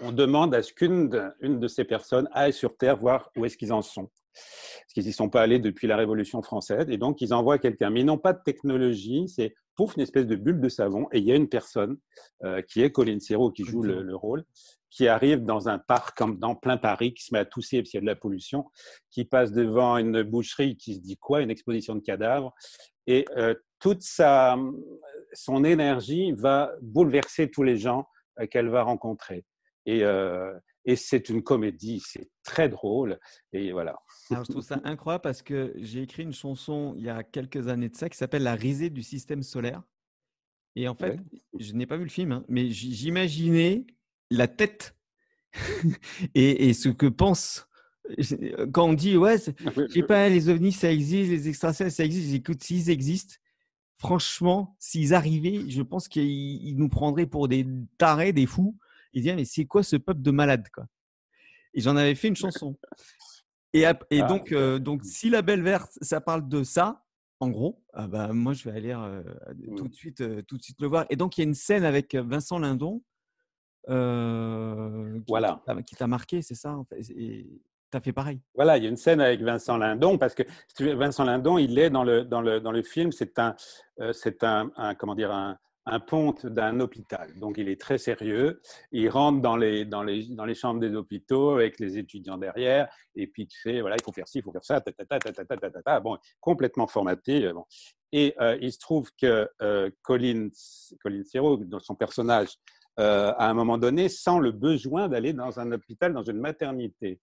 on demande à ce qu'une de, ces personnes aille sur Terre voir où est-ce qu'ils en sont parce qu'ils n'y sont pas allés depuis la Révolution française. Et donc, ils envoient quelqu'un. Mais ils n'ont pas de technologie. C'est pouf, une espèce de bulle de savon. Et il y a une personne euh, qui est Colin Serrault, qui joue le, rôle, qui arrive dans un parc dans plein Paris, qui se met à tousser parce qu'il y a de la pollution, qui passe devant une boucherie qui se dit quoi Une exposition de cadavres. Et euh, toute sa, son énergie va bouleverser tous les gens euh, qu'elle va rencontrer. Et, et c'est une comédie, c'est très drôle. Et voilà. Alors, je trouve ça incroyable parce que j'ai écrit une chanson il y a quelques années de ça qui s'appelle La risée du système solaire. Et en fait, je n'ai pas vu le film, hein, mais j'imaginais la tête [LAUGHS] et, ce que pense. Quand on dit, ouais, je sais pas, les ovnis, ça existe, les extraterrestres, ça existe, j'écoute, s'ils existent, franchement, s'ils arrivaient, je pense qu'ils nous prendraient pour des tarés, des fous. Ils disaient, mais c'est quoi ce peuple de malades, quoi? Et j'en avais fait une chanson. Et, et ah, donc, euh, donc, si la belle verte, ça parle de ça, en gros, ah bah, moi, je vais aller euh, tout, mmh. de suite, euh, tout de suite le voir. Et donc, il y a une scène avec Vincent Lindon qui, voilà. qui t'a marqué, c'est ça Et as fait pareil. Voilà, il y a une scène avec Vincent Lindon, parce que Vincent Lindon, il est dans le, dans le, dans le film, c'est un, c'est un, comment dire, un, un ponte d'un hôpital. Donc, il est très sérieux. Il rentre dans les, dans les, dans les chambres des hôpitaux avec les étudiants derrière. Et puis, tu sais, voilà, il faut faire ci, il faut faire ça, ta, ta, ta, ta bon, complètement formaté. Euh, bon. Et euh, il se trouve que euh, Colin, Colin Serrault, dans son personnage, à un moment donné, sent le besoin d'aller dans un hôpital, dans une maternité,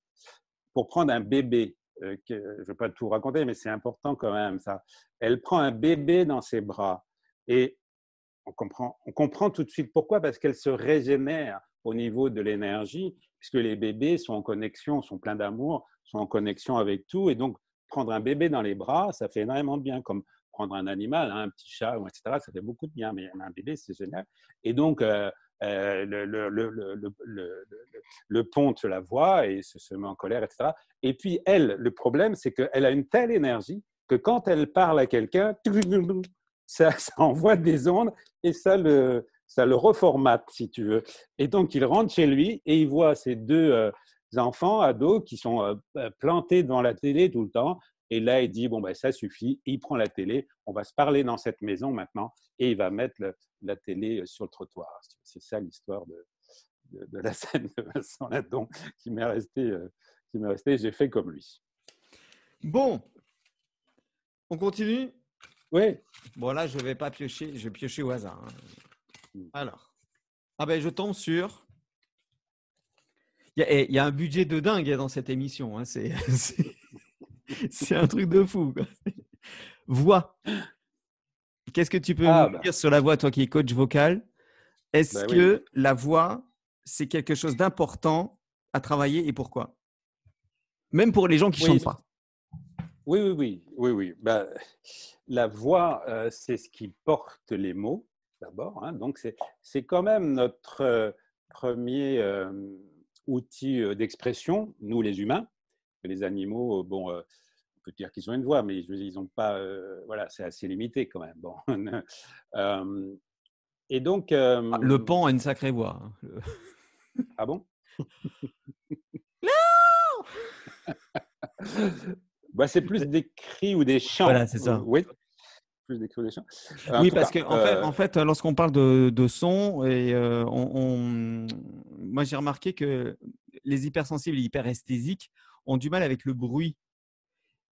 pour prendre un bébé. que, je ne vais pas tout raconter, mais c'est important quand même, ça. Elle prend un bébé dans ses bras. Et on comprend, tout de suite pourquoi, parce qu'elle se régénère au niveau de l'énergie, puisque les bébés sont en connexion, sont pleins d'amour, sont en connexion avec tout. Et donc, prendre un bébé dans les bras, ça fait énormément de bien, comme prendre un animal, hein, un petit chat, etc., ça fait beaucoup de bien, mais un bébé, c'est génial. Et donc, euh, euh, le, le, ponte la voix et se, se met en colère, etc. Et puis, elle, le problème, c'est qu'elle a une telle énergie que quand elle parle à quelqu'un, [LAUGHS] ça, envoie des ondes et ça le, ça le reformate, si tu veux. Et donc, il rentre chez lui et il voit ses deux euh, enfants, ados, qui sont euh, euh, plantés devant la télé tout le temps. Et là, il dit, bon, ben, ça suffit. Il prend la télé. On va se parler dans cette maison maintenant. Et il va mettre la télé sur le trottoir. C'est ça l'histoire de, de, la [LAUGHS] scène de Vincent Ladon qui m'est resté, qui m'est resté. J'ai fait comme lui. Bon, on continue? Oui. Bon, là, je ne vais pas piocher, je vais piocher au hasard. Hein. Hmm. Alors. Ah ben, je tombe sur. Il y, a, eh, un budget de dingue dans cette émission. Hein. C'est [LAUGHS] un truc de fou. Voix. Qu'est-ce que tu peux ah, me bah. dire sur la voix, toi qui es coach vocal? Est-ce bah que la voix, c'est quelque chose d'important à travailler et pourquoi? Même pour les gens qui ne chantent pas. Oui, oui, oui, oui, oui. Bah, la voix, euh, c'est ce qui porte les mots, d'abord. Hein. donc, c'est quand même notre euh, premier euh, outil d'expression, nous les humains. Les animaux, bon, on peut dire qu'ils ont une voix, mais ils n'ont pas. voilà, c'est assez limité quand même. Bon. [LAUGHS] et donc. Ah, le pan a une sacrée voix. Hein, ah bon? [LAUGHS] [LAUGHS] Non bah, C'est plus des cris ou des chants. Voilà, c'est ça. Oui, plus des cris ou des chants. oui, parce qu'en en fait, en fait lorsqu'on parle de, de, son, et, on, moi j'ai remarqué que les hypersensibles et hyperesthésiques ont du mal avec le bruit.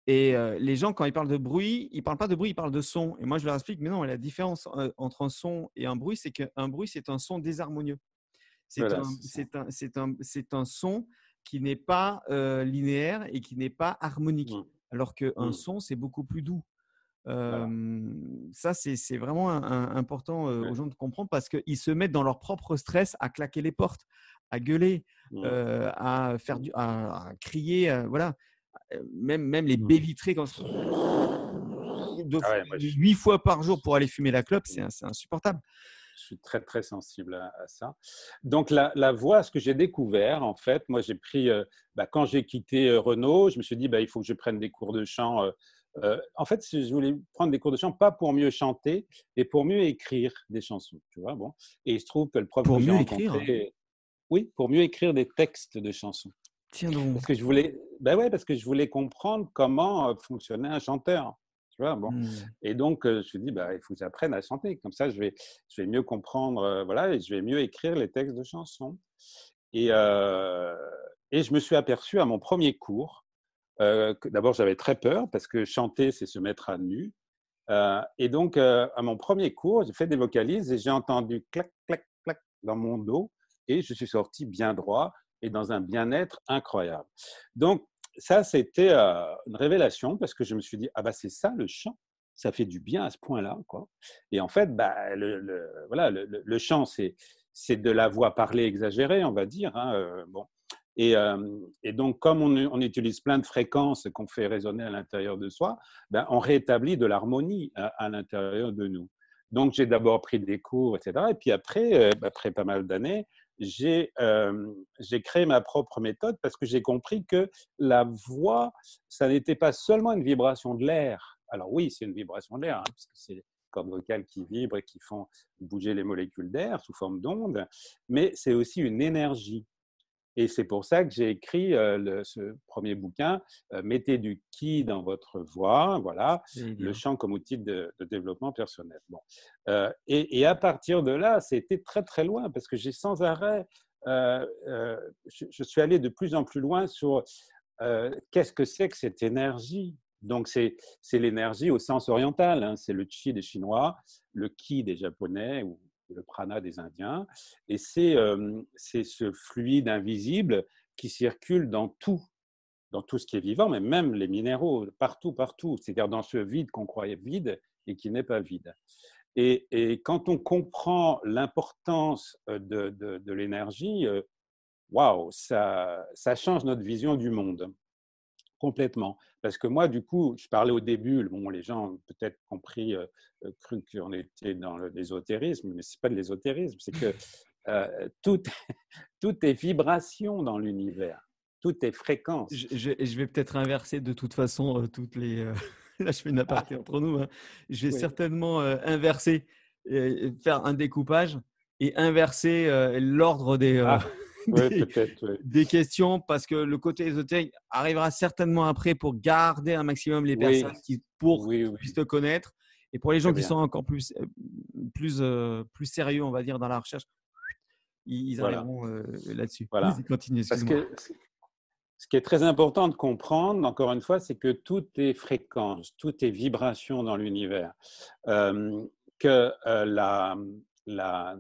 Et les gens, quand ils parlent de bruit, ils ne parlent pas de bruit, ils parlent de son. Et moi, je leur explique, mais non, la différence entre un son et un bruit, c'est qu'un bruit, c'est un son désharmonieux. C'est un, un, un, son qui n'est pas linéaire et qui n'est pas harmonique. Mmh. Alors qu'un mmh. son, c'est beaucoup plus doux. Ça, c'est vraiment important aux gens de comprendre parce qu'ils se mettent dans leur propre stress à claquer les portes, à gueuler, mmh. à, faire du, à, crier. voilà. Même, même les baies vitrées, quand ah huit fois par jour pour aller fumer la clope, c'est insupportable je suis très, très sensible à, ça. Donc, la, la, voix, ce que j'ai découvert, en fait, moi, j'ai pris, euh, bah, quand j'ai quitté euh, Renault, je me suis dit, bah, il faut que je prenne des cours de chant. Euh, en fait, je voulais prendre des cours de chant, pas pour mieux chanter, mais pour mieux écrire des chansons, tu vois. Bon. Et il se trouve que le prof pour mieux écrire? Oui, pour mieux écrire des textes de chansons. Tiens donc. Parce que je voulais, ben ouais, parce que je voulais comprendre comment fonctionnait un chanteur. Bon. Mmh. Et donc, je me suis dit, bah, il faut que j'apprenne à chanter. Comme ça, je vais, je vais mieux comprendre, voilà, et je vais mieux écrire les textes de chansons. Et, et je me suis aperçu à mon premier cours d'abord, j'avais très peur parce que chanter, c'est se mettre à nu. et donc, à mon premier cours, j'ai fait des vocalises et j'ai entendu clac, clac, clac dans mon dos et je suis sorti bien droit et dans un bien-être incroyable. Donc, ça, c'était une révélation parce que je me suis dit, ah bah c'est ça le chant, ça fait du bien à ce point-là. Et en fait, bah, le, voilà, le, chant, c'est, de la voix parlée exagérée, on va dire. Hein, bon. Et, et, donc, comme on, on, utilise plein de fréquences qu'on fait résonner à l'intérieur de soi, ben, on rétablit de l'harmonie à, l'intérieur de nous. Donc, j'ai d'abord pris des cours, etc. Et puis après, après pas mal d'années, j'ai créé ma propre méthode parce que j'ai compris que la voix, ça n'était pas seulement une vibration de l'air. Alors oui, c'est une vibration de l'air, hein, puisque c'est les cordes vocales qui vibrent et qui font bouger les molécules d'air sous forme d'ondes, mais c'est aussi une énergie. Et c'est pour ça que j'ai écrit ce premier bouquin, Mettez du qui dans votre voix, voilà, le chant comme outil de, développement personnel. Bon. Et, à partir de là, c'était très très loin parce que j'ai sans arrêt, je, suis allé de plus en plus loin sur qu'est-ce que c'est que cette énergie? Donc c'est l'énergie au sens oriental, hein, c'est le chi des Chinois, le ki des Japonais ou le prana des Indiens. Et c'est ce fluide invisible qui circule dans tout, dans tout ce qui est vivant, mais même les minéraux, partout, partout. C'est-à-dire dans ce vide qu'on croyait vide et qui n'est pas vide. Et, quand on comprend l'importance de, de l'énergie, waouh, ça, ça change notre vision du monde complètement. Parce que moi, du coup, je parlais au début, bon, les gens ont peut-être compris, euh, euh, cru qu'on était dans l'ésotérisme, mais ce n'est pas de l'ésotérisme, c'est que [LAUGHS] euh, tout, [LAUGHS] tout est vibration dans l'univers, tout est fréquence. Je, je, vais peut-être inverser de toute façon toutes les. [LAUGHS] Là, je fais une aparté entre nous. Hein. Je vais certainement inverser, faire un découpage et inverser l'ordre des. Ah [LAUGHS] des, questions parce que le côté ésotérique arrivera certainement après pour garder un maximum les personnes qui pour puissent te connaître et pour les gens qui sont encore plus euh, plus euh, plus sérieux on va dire dans la recherche ils, arriveront euh, là-dessus. Voilà. parce que ce qui est très important de comprendre, encore une fois, c'est que tout est fréquence, tout est vibration dans l'univers. que la, la,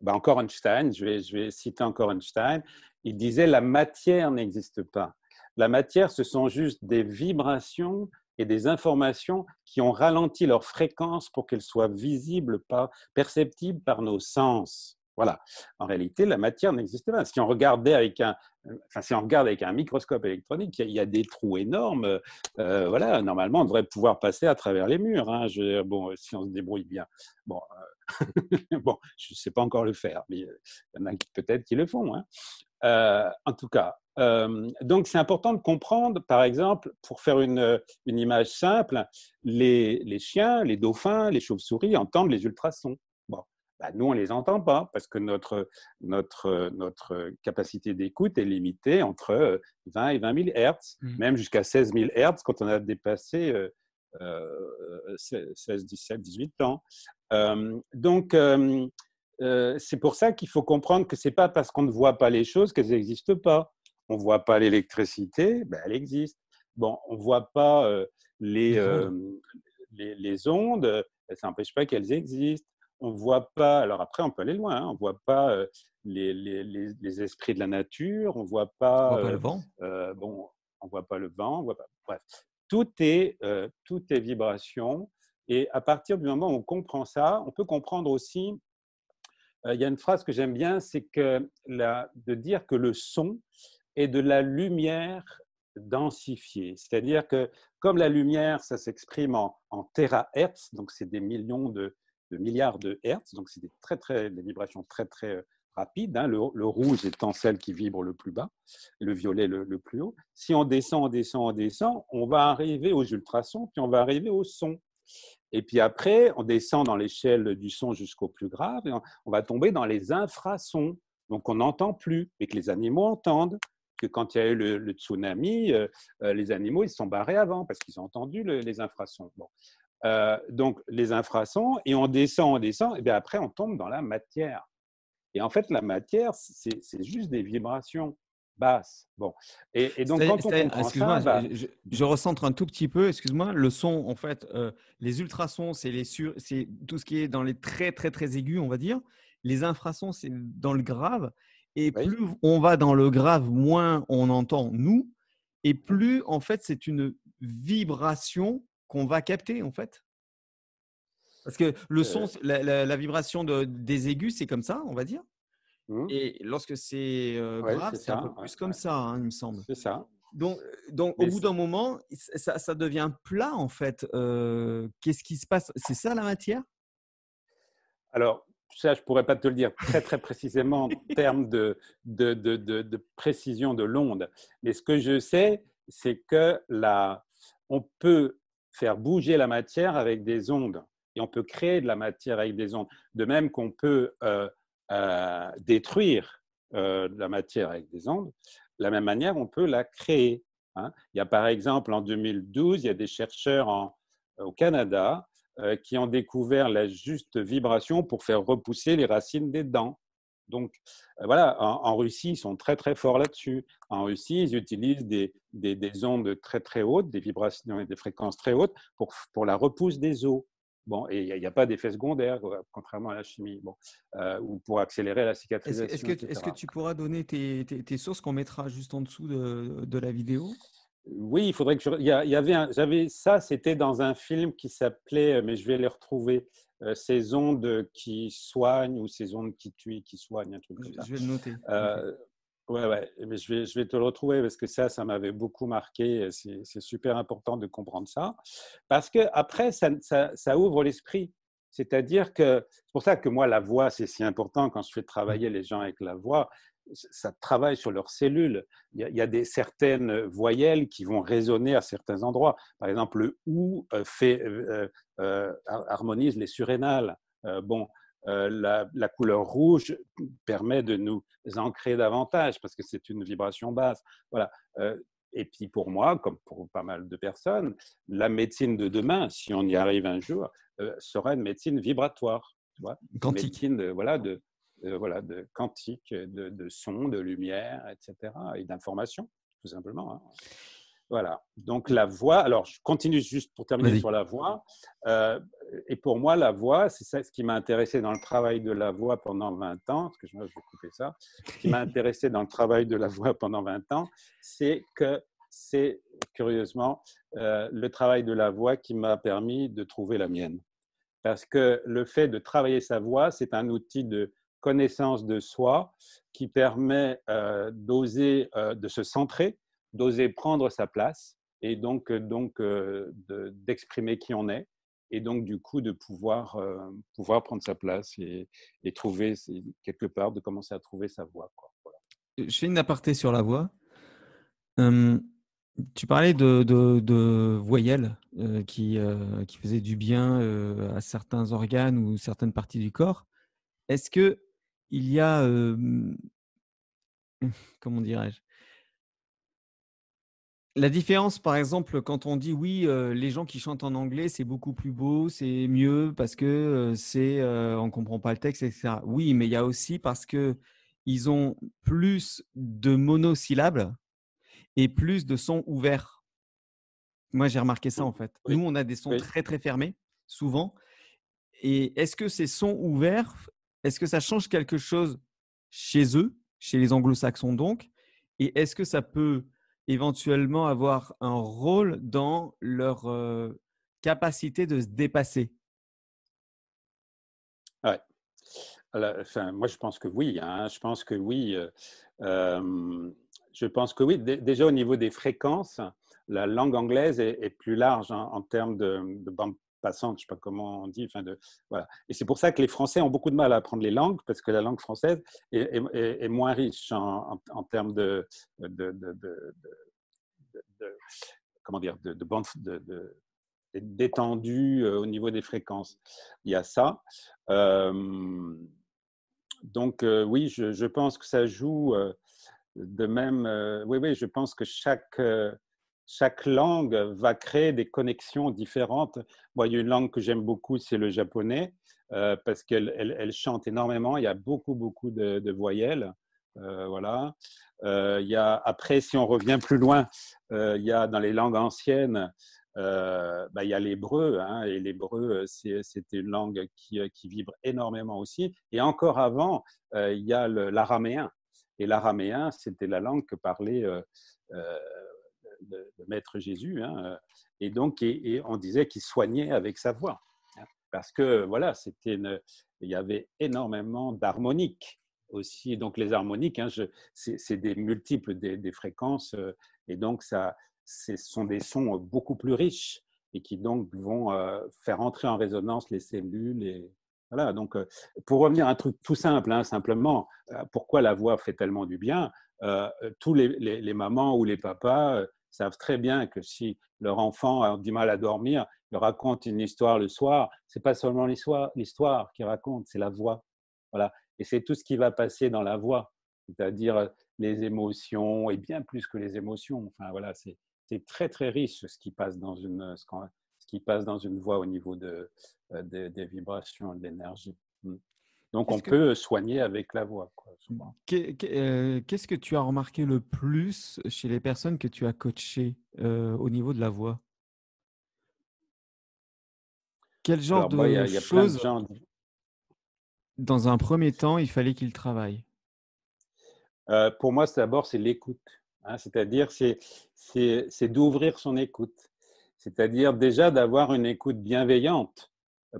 bah, encore Einstein, je vais, je vais citer encore Einstein, il disait la matière n'existe pas. La matière, ce sont juste des vibrations et des informations qui ont ralenti leur fréquence pour qu'elles soient visibles, perceptibles par nos sens. Voilà. En réalité, la matière n'existe pas. Si on regardait avec un, enfin, si on regarde avec un microscope électronique, il y a, des trous énormes. Euh, voilà. Normalement, on devrait pouvoir passer à travers les murs. Hein. Bon, si on se débrouille bien. Bon, euh, [LAUGHS] bon, je ne sais pas encore le faire, mais il y en a peut-être qui le font. Hein. en tout cas, donc c'est important de comprendre, par exemple, pour faire une, une image simple, les, les, chiens, les dauphins, les chauves-souris entendent les ultrasons. Bah, nous, on ne les entend pas parce que notre, notre, notre capacité d'écoute est limitée entre 20 et 20 000 Hertz, mmh. même jusqu'à 16 000 Hertz quand on a dépassé 16, 17, 18 ans. donc, c'est pour ça qu'il faut comprendre que ce n'est pas parce qu'on ne voit pas les choses qu'elles n'existent pas. On ne voit pas l'électricité, ben elle existe. Bon, on ne voit pas les, les, les, ondes, ça n'empêche pas qu'elles existent. On ne voit pas, alors après on peut aller loin, hein, on ne voit pas les, les, esprits de la nature, on ne voit pas, on voit pas le vent. bon, on voit pas le vent, on voit pas, bref, tout est, tout est vibration. Et à partir du moment où on comprend ça, on peut comprendre aussi, il y a une phrase que j'aime bien, c'est que la, de dire que le son est de la lumière densifiée. C'est-à-dire que comme la lumière, ça s'exprime en, en terahertz, donc c'est des millions de, de, milliards de hertz, donc c'est des, très, très, des vibrations très, très rapide, hein, le, rouge étant celle qui vibre le plus bas, le violet le, plus haut. Si on descend, on descend, on descend, on va arriver aux ultrasons, puis on va arriver au son. Et puis après, on descend dans l'échelle du son jusqu'au plus grave, et on, va tomber dans les infrasons. Donc on n'entend plus, mais que les animaux entendent. Que quand il y a eu le, tsunami, euh, euh, les animaux ils sont barrés avant parce qu'ils ont entendu les infrasons. Euh, donc les infrasons, et on descend, on descend, et bien après on tombe dans la matière. Et en fait, la matière, c'est juste des vibrations basses. Bon. Et, donc, quand on excuse-moi, bah je, recentre un tout petit peu, excuse-moi, le son, en fait, euh, les ultrasons, c'est tout ce qui est dans les très, très, très aigus, on va dire. Les infrasons, c'est dans le grave. Et plus on va dans le grave, moins on entend nous. Et plus, en fait, c'est une vibration qu'on va capter, en fait. Parce que le son, la, vibration de, des aigus, c'est comme ça, on va dire. Mmh. Et lorsque c'est grave, c'est un peu plus comme ça, hein, il me semble. C'est ça. Donc, donc au bout d'un moment, ça, ça, devient plat, en fait. Qu'est-ce qui se passe? C'est ça la matière? Alors, ça, je ne pourrais pas te le dire très, très précisément en termes de, de, de, de, précision de l'onde. Mais ce que je sais, c'est que la, on peut faire bouger la matière avec des ondes et on peut créer de la matière avec des ondes. De même qu'on peut euh, euh, détruire euh, la matière avec des ondes, de la même manière, on peut la créer. Hein. Il y a par exemple en 2012, il y a des chercheurs au Canada qui ont découvert la juste vibration pour faire repousser les racines des dents. Donc voilà, en, Russie, ils sont très très forts là-dessus. En Russie, ils utilisent des, des, des, ondes très très hautes, des vibrations et des fréquences très hautes pour, pour la repousse des os. Bon, et il n'y a, pas d'effet secondaire, contrairement à la chimie, bon, euh, ou pour accélérer la cicatrisation. Est-ce que, est que, tu pourras donner tes, tes, sources qu'on mettra juste en dessous de, de la vidéo? Oui, il faudrait que je. Il y, avait, j'avais ça, c'était dans un film qui s'appelait, mais je vais les retrouver. Euh, ces ondes qui soignent ou ces ondes qui tuent, qui soignent, un truc comme ça. Je vais le noter. Euh, Ouais, ouais, mais je vais, je vais te le retrouver parce que ça, ça m'avait beaucoup marqué. C'est super important de comprendre ça. Parce que après, ça, ça, ça ouvre l'esprit. C'est-à-dire que c'est pour ça que moi, la voix, c'est si important quand je fais travailler les gens avec la voix. Ça travaille sur leurs cellules. Il y a, il y a des certaines voyelles qui vont résonner à certains endroits. Par exemple, le ou euh, fait, euh, euh, harmonise les surrénales. bon, la, couleur rouge permet de nous ancrer davantage parce que c'est une vibration basse. Voilà. Et puis pour moi, comme pour pas mal de personnes, la médecine de demain, si on y arrive un jour, sera une médecine vibratoire. Tu vois quantique. Médecine de, voilà, de, voilà, de quantique, de, de, son, de lumière, etc. et d'information, tout simplement. Hein. Voilà. Donc la voix, alors je continue juste pour terminer sur la voix. Euh, et pour moi, la voix, c'est ça ce qui m'a intéressé dans le travail de la voix pendant 20 ans, parce que je vais couper ça. Ce qui m'a intéressé dans le travail de la voix pendant 20 ans, c'est que c'est curieusement euh, le travail de la voix qui m'a permis de trouver la mienne. Parce que le fait de travailler sa voix, c'est un outil de connaissance de soi qui permet euh, d'oser, de se centrer, d'oser prendre sa place et donc, euh, donc euh, d'exprimer qui on est et donc du coup de pouvoir, euh, pouvoir prendre sa place et, trouver quelque part, de commencer à trouver sa voix. Je fais une aparté sur la voix. tu parlais de, de, voyelles qui, qui faisaient du bien à certains organes ou certaines parties du corps. Est-ce que il y a, [LAUGHS] comment dirais-je, la différence, par exemple, quand on dit oui, les gens qui chantent en anglais, c'est beaucoup plus beau, c'est mieux parce que c'est, on comprend pas le texte, etc. Oui, mais il y a aussi parce que ils ont plus de monosyllabes et plus de sons ouverts. Moi, j'ai remarqué ça en fait. Nous, on a des sons très très fermés, souvent. Et est-ce que ces sons ouverts, est-ce que ça change quelque chose chez eux, chez les anglo-saxons donc? Et est-ce que ça peut éventuellement avoir un rôle dans leur capacité de se dépasser? Ouais. moi, je pense que oui. Hein. je pense que oui. je pense que oui. déjà, au niveau des fréquences, la langue anglaise est, plus large en termes de, de bande passante, je sais pas comment on dit. Et c'est pour ça que les Français ont beaucoup de mal à apprendre les langues, parce que la langue française est, moins riche en, termes de, comment dire, de, d'étendue euh, au niveau des fréquences. Il y a ça. donc euh, oui, je, pense que ça joue euh, de même. oui, oui, je pense que chaque chaque langue va créer des connexions différentes. Moi, il y a une langue que j'aime beaucoup, c'est le japonais, euh, parce qu'elle elle, chante énormément. Il y a beaucoup, beaucoup de, voyelles. Euh, voilà. Euh, il y a, après, si on revient plus loin, il y a dans les langues anciennes, bah, il y a l'hébreu, hein, et l'hébreu, c'était une langue qui, vibre énormément aussi. Et encore avant, il y a l'araméen. Et l'araméen, c'était la langue que parlait de, Maître Jésus. Hein, euh, et donc, et, on disait qu'il soignait avec sa voix. Hein, parce que, voilà, c'était il y avait énormément d'harmoniques aussi. Donc, les harmoniques, hein, c'est des multiples des, fréquences. Euh, et donc, ça, ce sont des sons beaucoup plus riches et qui donc vont euh, faire entrer en résonance les cellules. Et, voilà, donc pour revenir à un truc tout simple, simplement, pourquoi la voix fait tellement du bien Tous les, les, mamans ou les papas savent très bien que si leur enfant a du mal à dormir, leur raconte une histoire le soir, c'est pas seulement l'histoire qu'il raconte, c'est la voix. Voilà. Et c'est tout ce qui va passer dans la voix, c'est-à-dire les émotions et bien plus que les émotions. Enfin voilà, c'est très très riche ce qui passe dans une ce, qui passe dans une voix au niveau de, euh, des vibrations, de l'énergie. Donc, on peut soigner avec la voix. Euh, qu'est-ce que tu as remarqué le plus chez les personnes que tu as coachées euh, au niveau de la voix? Quel genre de choses, dans un premier temps, il fallait qu'ils travaillent? Euh, Pour moi, d'abord, c'est l'écoute. Hein, c'est-à-dire, c'est d'ouvrir son écoute. C'est-à-dire déjà d'avoir une écoute bienveillante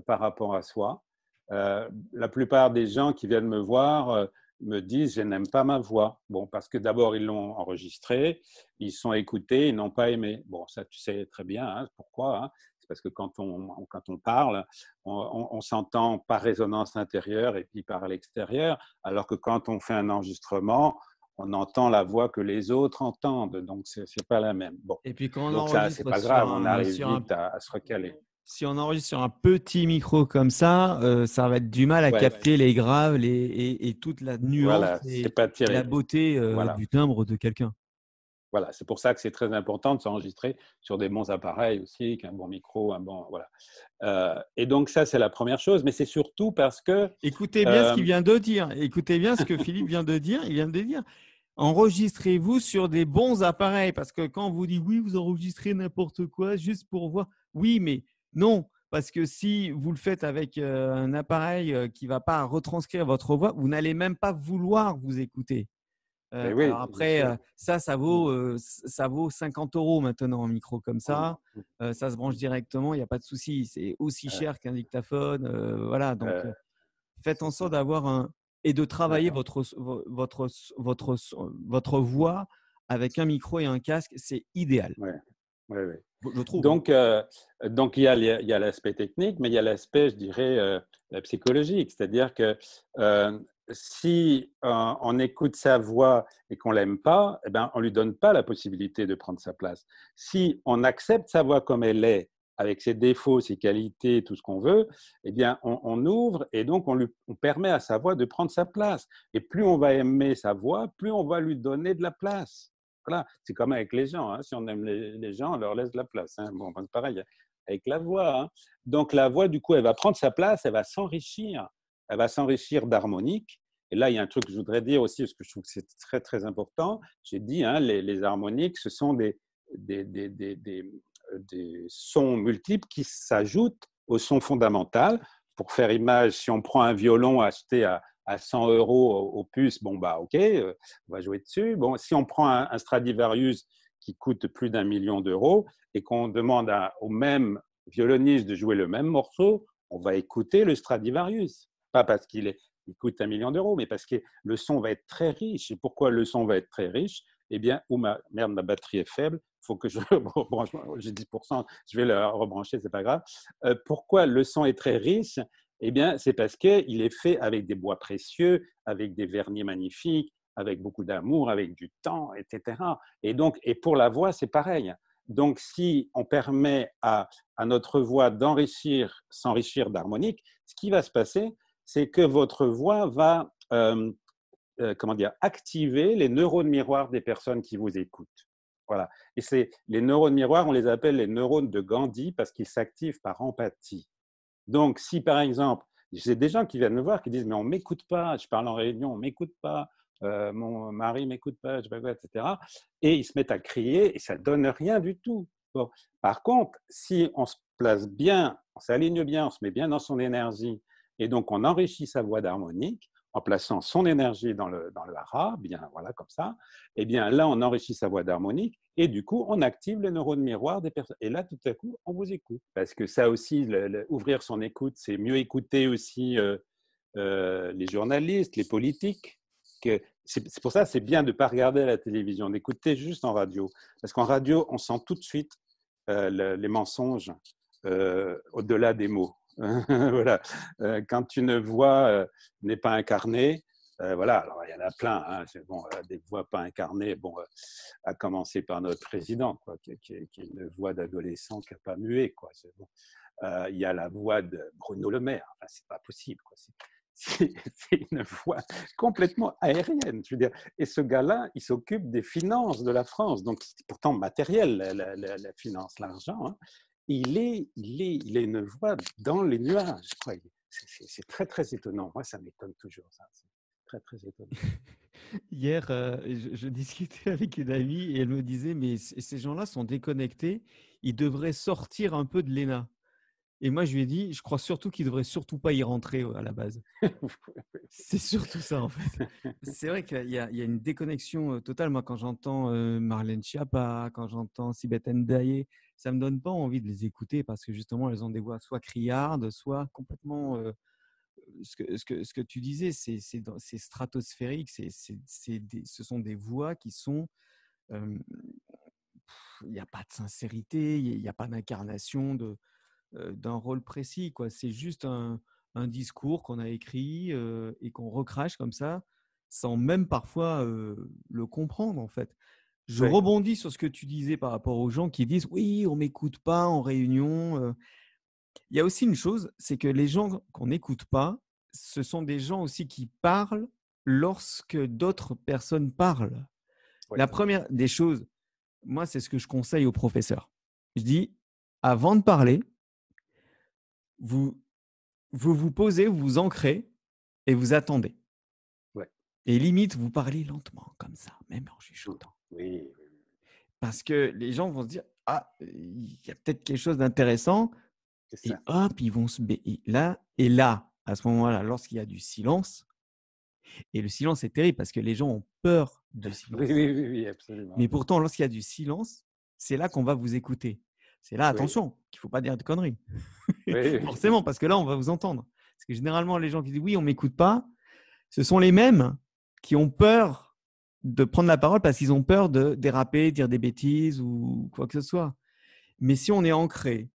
par rapport à soi euh, la plupart des gens qui viennent me voir euh, me disent je n'aime pas ma voix. Bon, parce que d'abord ils l'ont enregistrée, ils sont écoutés, ils n'ont pas aimé. Bon, ça tu sais très bien hein, pourquoi. Hein. C'est parce que quand on, quand on parle, on, s'entend par résonance intérieure et puis par l'extérieur, alors que quand on fait un enregistrement, on entend la voix que les autres entendent, donc c'est pas la même. Bon, et puis quand on donc ça c'est pas grave, on arrive vite à se recaler si on enregistre sur un petit micro comme ça, euh, ça va être du mal à capter les graves les, et, toute la nuance et, la beauté euh, du timbre de quelqu'un. Voilà, c'est pour ça que c'est très important de s'enregistrer sur des bons appareils aussi, qu'un bon micro, un bon voilà. Euh, et donc ça, c'est la première chose, mais c'est surtout parce que écoutez bien ce qu'il vient de dire. Écoutez bien ce que Philippe vient de dire. Il vient de dire. Enregistrez-vous sur des bons appareils parce que quand on vous dit oui, vous enregistrez n'importe quoi juste pour voir. Oui, mais non, parce que si vous le faites avec un appareil qui ne va pas retranscrire votre voix, vous n'allez même pas vouloir vous écouter. après, ça, ça vaut, ça vaut 50 euros maintenant un micro comme ça. ça se branche directement, il n'y a pas de souci. C'est aussi cher qu'un dictaphone. voilà, donc faites en sorte d'avoir un et de travailler votre, votre, votre, votre voix avec un micro et un casque, c'est idéal. Oui. Donc, euh, donc il y a, l'aspect technique, mais il y a l'aspect, je dirais, euh, psychologique. C'est-à-dire que euh, si on écoute sa voix et qu'on l'aime pas, eh ben, on lui donne pas la possibilité de prendre sa place. Si on accepte sa voix comme elle est, avec ses défauts, ses qualités, tout ce qu'on veut, eh bien, on, ouvre et donc on, lui, on permet à sa voix de prendre sa place. Et plus on va aimer sa voix, plus on va lui donner de la place. C'est comme avec les gens. Hein. Si on aime les, gens, on leur laisse la place. Hein. Bon, ben, pareil avec la voix. Hein. Donc la voix, du coup, elle va prendre sa place, elle va s'enrichir elle va s'enrichir d'harmoniques. Et là, il y a un truc que je voudrais dire aussi, parce que je trouve que c'est très, très important. J'ai dit, les, harmoniques, ce sont des, des, des sons multiples qui s'ajoutent au son fondamental. Pour faire image, si on prend un violon acheté à, à 100 euros au, puce, bon, bah, OK, euh, on va jouer dessus. Bon, si on prend un, Stradivarius qui coûte plus d'un million d'euros et qu'on demande au même violoniste de jouer le même morceau, on va écouter le Stradivarius. Pas parce qu'il coûte un million d'euros, mais parce que le son va être très riche. Et pourquoi le son va être très riche? Eh bien, ou ma, merde, ma batterie est faible, faut que je [LAUGHS] rebranche, j'ai 10%, je vais le rebrancher, c'est pas grave. Euh, pourquoi le son est très riche? Eh bien, c'est parce qu'il est fait avec des bois précieux, avec des vernis magnifiques, avec beaucoup d'amour, avec du temps, etc. Et donc, et pour la voix, c'est pareil. Donc, si on permet à, notre voix d'enrichir, s'enrichir d'harmonique, ce qui va se passer, c'est que votre voix va euh, euh, comment dire, activer les neurones miroirs des personnes qui vous écoutent. Voilà. Et c'est les neurones miroirs, on les appelle les neurones de Gandhi parce qu'ils s'activent par empathie. Donc, si par exemple, j'ai des gens qui viennent me voir qui disent mais on m'écoute pas, je parle en réunion, on m'écoute pas, euh, mon mari m'écoute pas, je etc. Et ils se mettent à crier et ça donne rien du tout. Par contre, si on se place bien, on s'aligne bien, on se met bien dans son énergie, et donc, on enrichit sa voix d'harmonique en plaçant son énergie dans le, dans hara, bien voilà comme ça. Et eh bien là, on enrichit sa voix d'harmonique et du coup, on active les neurones miroirs des personnes. Et là, tout à coup, on vous écoute. Parce que ça aussi, ouvrir son écoute, c'est mieux écouter aussi euh, euh, les journalistes, les politiques. C'est pour ça c'est bien de ne pas regarder la télévision, d'écouter juste en radio. Parce qu'en radio, on sent tout de suite euh, les mensonges au-delà des mots. [LAUGHS] voilà. Euh, quand une voix euh, n'est pas incarnée, euh, voilà, alors il y en a plein, hein, des voix pas incarnées, bon, à commencer par notre président, quoi, qui, est une voix d'adolescent qui n'a pas mué. Quoi, il y a la voix de Bruno Le Maire, enfin, c'est pas possible. [LAUGHS] C'est une voix complètement aérienne. Veux dire. Et ce gars-là, il s'occupe des finances de la France, donc pourtant matériel, la, la finance, l'argent. Hein il est, il est, il est une voix dans les nuages. C'est très, très étonnant. Moi, ça m'étonne toujours. Ça. [LAUGHS] Hier, euh, je, discutais avec une amie et elle me disait, mais ces gens-là sont déconnectés. Ils devraient sortir un peu de l'ENA. Et moi, je lui ai dit, je crois surtout qu'il ne devrait surtout pas y rentrer à la base. [LAUGHS] c'est surtout ça, en fait. [LAUGHS] C'est vrai qu'il y, y, a une déconnexion euh, totale. Moi, quand j'entends euh, Marlène Schiappa, quand j'entends Sibeth Ndaye, ça me donne pas envie de les écouter parce que justement, elles ont des voix soit criardes, soit complètement. Euh, ce, que, ce, que, ce, que, tu disais, c'est stratosphérique, c'est ce sont des voix qui sont. il n'y a pas de sincérité, il n'y a pas d'incarnation d'un rôle précis. C'est juste un, un discours qu'on a écrit et qu'on recrache comme ça, sans même parfois le comprendre en fait. Je rebondis sur ce que tu disais par rapport aux gens qui disent oui, on m'écoute pas en réunion. Il y a aussi une chose, c'est que les gens qu'on n'écoute pas, ce sont des gens aussi qui parlent lorsque d'autres personnes parlent. La première des choses, moi, c'est ce que je conseille aux professeurs. Je dis, avant de parler, vous vous, vous posez, vous vous ancrez et vous attendez. Et limite, vous parlez lentement, comme ça, même en chuchotant. Oui, Parce que les gens vont se dire Ah, il y a peut-être quelque chose d'intéressant. Et hop, ils vont se. Là, et là, à ce moment-là, lorsqu'il y a du silence, et le silence est terrible parce que les gens ont peur du [LAUGHS] silence. Oui, oui, oui, absolument. Mais pourtant, lorsqu'il y a du silence, c'est là qu'on va vous écouter. C'est là, attention, qu'il ne faut pas dire de conneries. [LAUGHS] Forcément, parce que là, on va vous entendre. Parce que généralement, les gens qui disent oui, on ne m'écoute pas, ce sont les mêmes qui ont peur de prendre la parole parce qu'ils ont peur de déraper, dire des bêtises ou quoi que ce soit. Mais si on est ancré,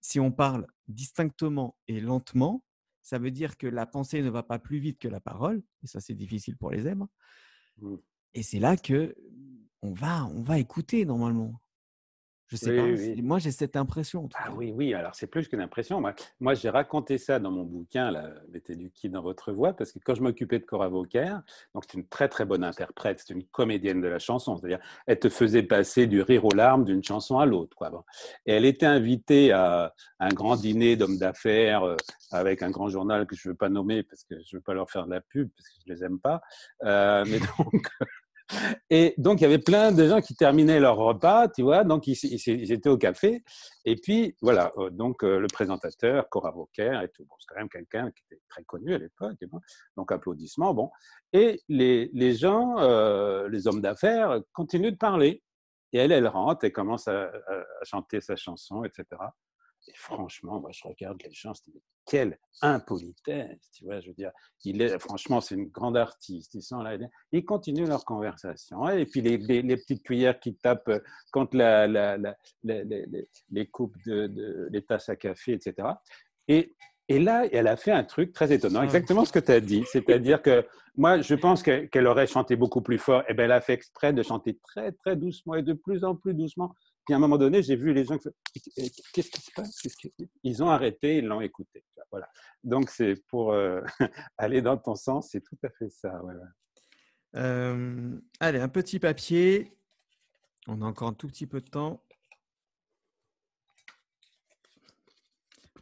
si on parle distinctement et lentement, ça veut dire que la pensée ne va pas plus vite que la parole, et ça c'est difficile pour les zèbres. Mmh. Et c'est là que on va, on va écouter normalement. Je sais pas. Moi, j'ai cette impression. Ah oui, oui. Alors, c'est plus qu'une impression. Moi, j'ai raconté ça dans mon bouquin, là, Mettez du qui dans votre voix, parce que quand je m'occupais de Cora Vauquer, donc c'est une très très bonne interprète, c'est une comédienne de la chanson. C'est-à-dire, elle te faisait passer du rire aux larmes d'une chanson à l'autre, quoi. Et elle était invitée à un grand dîner d'hommes d'affaires euh, avec un grand journal que je ne veux pas nommer parce que je ne veux pas leur faire de la pub parce que je les aime pas. Euh, mais [LAUGHS] donc et donc, il y avait plein de gens qui terminaient leur repas, tu vois, donc ils, étaient au café. Et puis, voilà, euh, donc euh, le présentateur, Cora Vauquer et tout. C'est quand même quelqu'un qui était très connu à l'époque. Donc, applaudissements, bon. Et les, les gens, euh, les hommes d'affaires, continuent de parler. Et elle, elle rentre et commence à chanter sa chanson, etc. Et franchement, moi, je regarde les gens, je dis, quelle impolitesse, tu vois, je veux dire, il est, franchement, c'est une grande artiste, ils sont là, ils continuent leur conversation, et puis les, les, petites cuillères qui tapent contre la, la, la, les coupes de, de, les tasses à café, etc. Et, et là, elle a fait un truc très étonnant, ah. exactement ce que tu as dit, c'est-à-dire que moi, je pense qu'elle aurait chanté beaucoup plus fort, et bien elle a fait exprès de chanter très, très doucement, et de plus en plus doucement, puis à un moment donné, j'ai vu les gens, qu'est-ce qui se passe? Ils ont arrêté, ils l'ont écouté. Voilà. Donc c'est pour euh, [LAUGHS] aller dans ton sens, c'est tout à fait ça. Euh, allez, un petit papier. On a encore un tout petit peu de temps.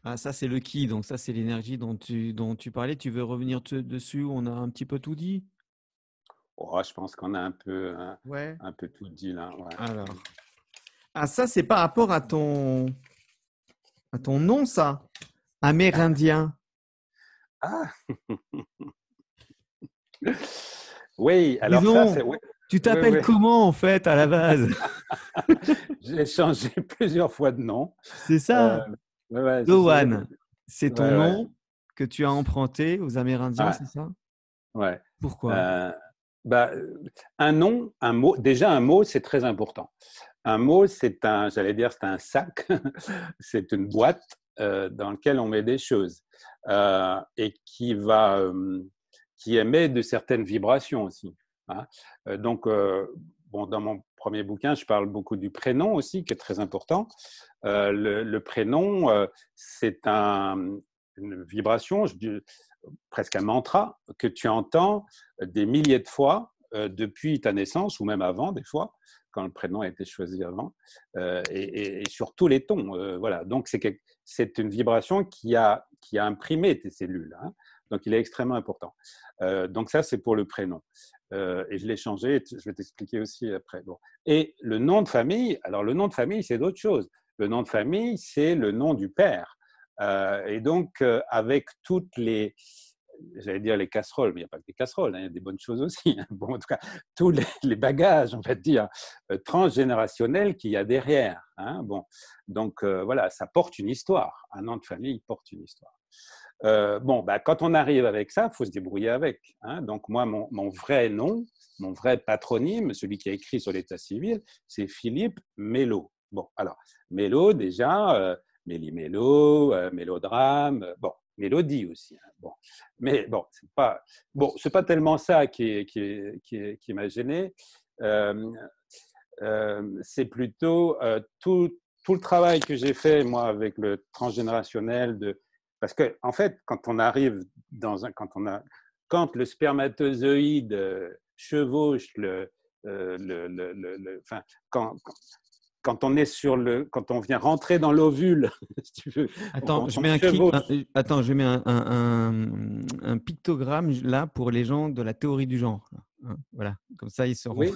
Ah, ça, c'est le qui, donc ça, c'est l'énergie dont tu, dont tu parlais. Tu veux revenir dessus? On a un petit peu tout dit? Oh, Je pense qu'on a un peu, un, un, peu tout dit là. Alors, ah, ça, c'est par rapport à ton, à ton nom, ça. Amérindien. Ah [LAUGHS] Oui, alors ça, c'est. Tu t'appelles comment, en fait, à la base? [LAUGHS] J'ai changé [LAUGHS] plusieurs fois de nom. C'est ça euh, c'est ton nom que tu as emprunté aux Amérindiens, c'est ça? Ouais. Pourquoi? Euh, bah, Un nom, un mot, déjà un mot, c'est très important. Un mot, c'est un, j'allais dire, c'est un sac, [LAUGHS] c'est une boîte euh, dans laquelle on met des choses euh, et qui va, euh, qui émet de certaines vibrations aussi. Hein. Donc, bon, dans mon premier bouquin, je parle beaucoup du prénom aussi, qui est très important. Le, prénom, c'est un, une vibration, presque un mantra que tu entends des milliers de fois depuis ta naissance ou même avant des fois quand le prénom a été choisi avant, euh, et, sur tous les tons. Euh, voilà. Donc, c'est une vibration qui a, imprimé tes cellules. Hein. Donc, il est extrêmement important. Euh, donc, ça, c'est pour le prénom. et je l'ai changé, je vais t'expliquer aussi après. Et le nom de famille, alors le nom de famille, c'est d'autres choses. Le nom de famille, c'est le nom du père. et donc, avec toutes les, j'allais dire les casseroles, mais il n'y a pas que des casseroles, hein, il y a des bonnes choses aussi. Hein. Bon, en tout cas, tous les, bagages, on va dire, euh, transgénérationnels qu'il y a derrière. Hein. Bon, donc euh, voilà, ça porte une histoire. Un nom de famille porte une histoire. Euh, bon, bah, quand on arrive avec ça, il faut se débrouiller avec. Donc moi, mon, vrai nom, mon vrai patronyme, celui qui a écrit sur l'état civil, c'est Philippe Mello. Bon, alors, Mello, déjà, Méli-Mélo, mélodrame, bon, mélodie aussi. Hein. Bon. Mais bon, c'est pas bon, pas tellement ça qui, qui, qui, qui m'a gêné. Euh, euh, c'est plutôt euh, tout, tout, le travail que j'ai fait moi avec le transgénérationnel de parce que en fait quand on arrive dans un quand on a quand le spermatozoïde chevauche le, le, le, le, enfin, quand, quand on est sur le, quand on vient rentrer dans l'ovule, [LAUGHS] si tu veux. Attends, je mets un, euh, attends, je mets un, un, un, pictogramme là pour les gens de la théorie du genre. Hein, voilà, comme ça ils seront. Oui.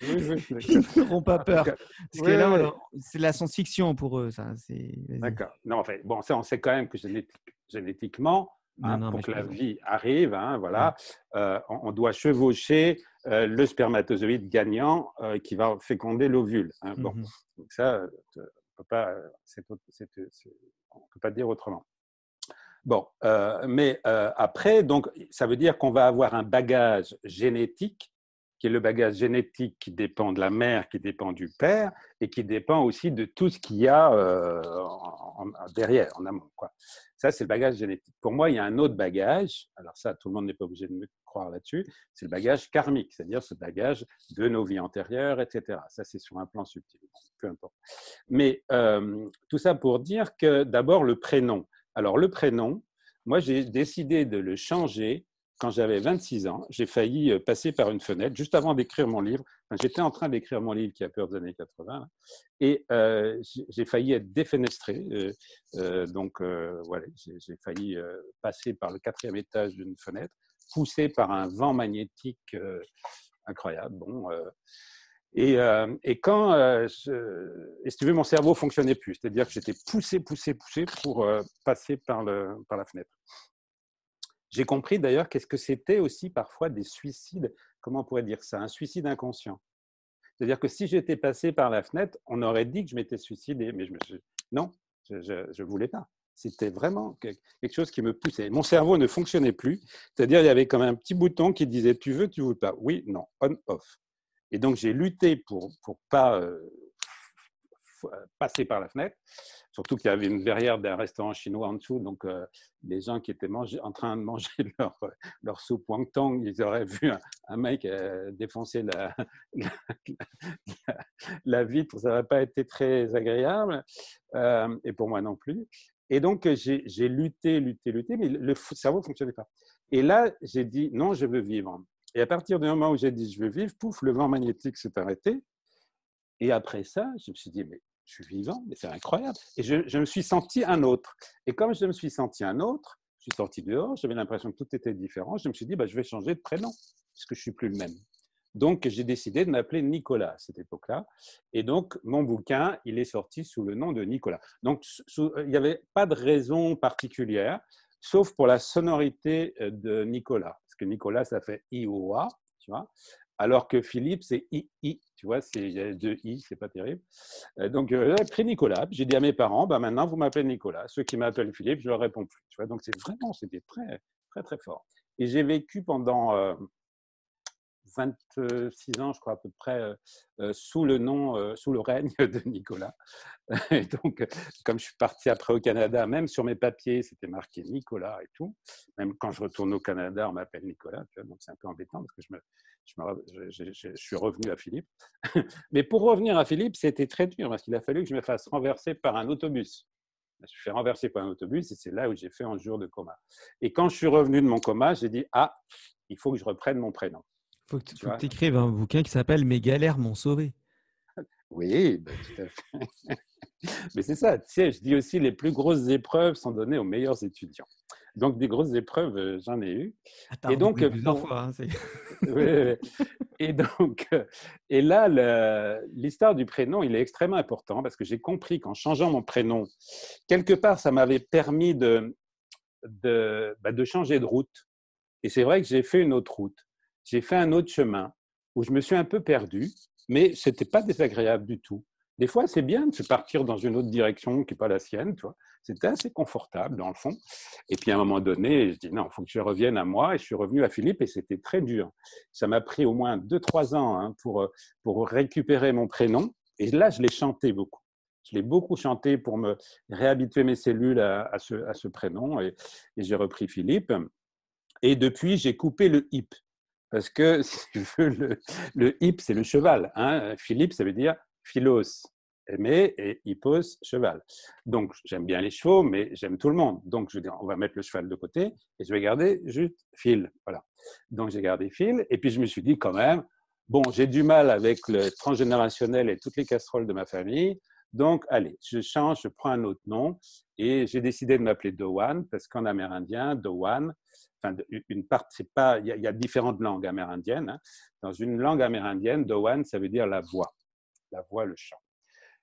[LAUGHS] ils n'auront pas peur. Parce que là, c'est la science-fiction pour eux, ça. D'accord. Non, en fait, bon, ça, on sait quand même que génétiquement, Hein, pour que la vie arrive, hein, voilà, euh, on, doit chevaucher euh, le spermatozoïde gagnant euh, qui va féconder l'ovule. Hein, bon, mmh donc ça, on pas, peut pas dire autrement. Bon, mais après, donc, ça veut dire qu'on va avoir un bagage génétique qui est le bagage génétique qui dépend de la mère, qui dépend du père, et qui dépend aussi de tout ce qu'il y a euh, derrière, en amont. Ça, c'est le bagage génétique. Pour moi, il y a un autre bagage, alors ça, tout le monde n'est pas obligé de me croire là-dessus, c'est le bagage karmique, c'est-à-dire ce bagage de nos vies antérieures, etc. Ça, c'est sur un plan subtil, peu importe. Mais euh, tout ça pour dire que d'abord, le prénom. Alors, le prénom, moi, j'ai décidé de le changer quand j'avais 26 ans, j'ai failli euh, passer par une fenêtre juste avant d'écrire mon livre. J'étais en train d'écrire mon livre qui a peur des années 80 et euh, j'ai failli être défenestré. Euh, donc voilà, j'ai failli passer par le quatrième étage d'une fenêtre, poussé par un vent magnétique incroyable. Bon, et, quand, je, et tu veux, mon cerveau fonctionnait plus, c'est-à-dire que j'étais poussé, poussé, poussé pour passer par, le, par la fenêtre. J'ai compris d'ailleurs qu'est-ce que c'était aussi parfois des suicides, comment on pourrait dire ça, un suicide inconscient. C'est-à-dire que si j'étais passé par la fenêtre, on aurait dit que je m'étais suicidé, mais je me suis... non, je ne voulais pas. C'était vraiment quelque chose qui me poussait. Mon cerveau ne fonctionnait plus, c'est-à-dire il y avait comme un petit bouton qui disait tu veux, tu veux pas. Oui, non, on, off. Et donc j'ai lutté pour pour pas euh, passer par la fenêtre. Surtout qu'il y avait une verrière d'un restaurant chinois en dessous, donc euh, les gens qui étaient en train de manger [LAUGHS] leur, leur soupe wonton, ils auraient vu un, mec euh, défoncer la, [LAUGHS] la, vitre, ça n'aurait pas été très agréable, euh, et pour moi non plus. Et donc j'ai lutté, lutté, lutté, mais le cerveau ne fonctionnait pas. Et là, j'ai dit non, je veux vivre. Et à partir du moment où j'ai dit je veux vivre, pouf, le vent magnétique s'est arrêté. Et après ça, je me suis dit, mais je suis vivant, mais c'est incroyable. Et je, me suis senti un autre. Et comme je me suis senti un autre, je suis sorti dehors, j'avais l'impression que tout était différent. Je me suis dit, bah, je vais changer de prénom, puisque je suis plus le même. Donc, j'ai décidé de m'appeler Nicolas à cette époque-là. Et donc, mon bouquin, il est sorti sous le nom de Nicolas. Donc, il n'y avait pas de raison particulière, sauf pour la sonorité euh, de Nicolas. Parce que Nicolas, ça fait I-O-A, tu vois. Alors que Philippe, c'est I-I, tu vois, c'est deux I, c'est pas terrible. Euh, donc, euh, pris Nicolas. J'ai dit à mes parents, bah, maintenant, vous m'appelez Nicolas. Ceux qui m'appellent Philippe, je leur réponds plus. Tu vois, donc, c'est vraiment, c'était très, très, très fort. Et j'ai vécu pendant euh, 26 ans, je crois à peu près, euh, euh, sous le nom, sous le règne [LAUGHS] de Nicolas. Et donc, comme je suis parti après au Canada, même sur mes papiers, c'était marqué Nicolas et tout. Même quand je retourne au Canada, on m'appelle Nicolas. donc, c'est un peu embêtant parce que je, me, je, je, suis revenu à Philippe. [LAUGHS] Mais pour revenir à Philippe, c'était très dur parce qu'il a fallu que je me fasse renverser par un autobus. Je me suis fait renverser par un autobus et c'est là où j'ai fait un jour de coma. Et quand je suis revenu de mon coma, j'ai dit Ah, il faut que je reprenne mon prénom faut que tu écrives un bouquin qui s'appelle Mes galères m'ont sauvé. [LAUGHS] Oui, ben, tout à fait. [LAUGHS] Mais c'est ça, tu sais, je dis aussi les plus grosses épreuves sont données aux meilleurs étudiants. Donc, des grosses épreuves, euh, j'en ai eu. Ah, et donc, plusieurs fois. Hein, [LAUGHS] oui, et donc, euh, et là, l'histoire du prénom, il est extrêmement important parce que j'ai compris qu'en changeant mon prénom, quelque part, ça m'avait permis de, de, bah, de changer de route. Et c'est vrai que j'ai fait une autre route j'ai fait un autre chemin où je me suis un peu perdu, mais ce n'était pas désagréable du tout. Des fois, c'est bien de se partir dans une autre direction qui n'est pas la sienne, tu. C'était assez confortable, dans le fond. Et puis, à un moment donné, je dis non, il faut que je revienne à moi. Et je suis revenu à Philippe et c'était très dur. Ça m'a pris au moins 2-3 ans hein, pour, pour récupérer mon prénom. Et là, je l'ai chanté beaucoup. Je l'ai beaucoup chanté pour me réhabituer mes cellules à, ce, à ce, prénom. Et, et j'ai repris Philippe. Et depuis, j'ai coupé le hip parce que [LAUGHS] si tu veux, le, le hip, c'est le cheval. Hein. Philippe, ça veut dire philos, aimer, et hippos, cheval. Donc, j'aime bien les chevaux, mais j'aime tout le monde. Donc, je on va mettre le cheval de côté et je vais garder juste fil. Voilà. Donc, j'ai gardé fil. Et puis, je me suis dit, quand même, bon, j'ai du mal avec le transgénérationnel et toutes les casseroles de ma famille. Donc, allez, je change, je prends un autre nom. Et j'ai décidé de m'appeler Dowan parce qu'en amérindien, Dowan, une partie, pas, il y, a différentes langues amérindiennes. Hein. Dans une langue amérindienne, Dowan, ça veut dire la voix, la voix, le chant.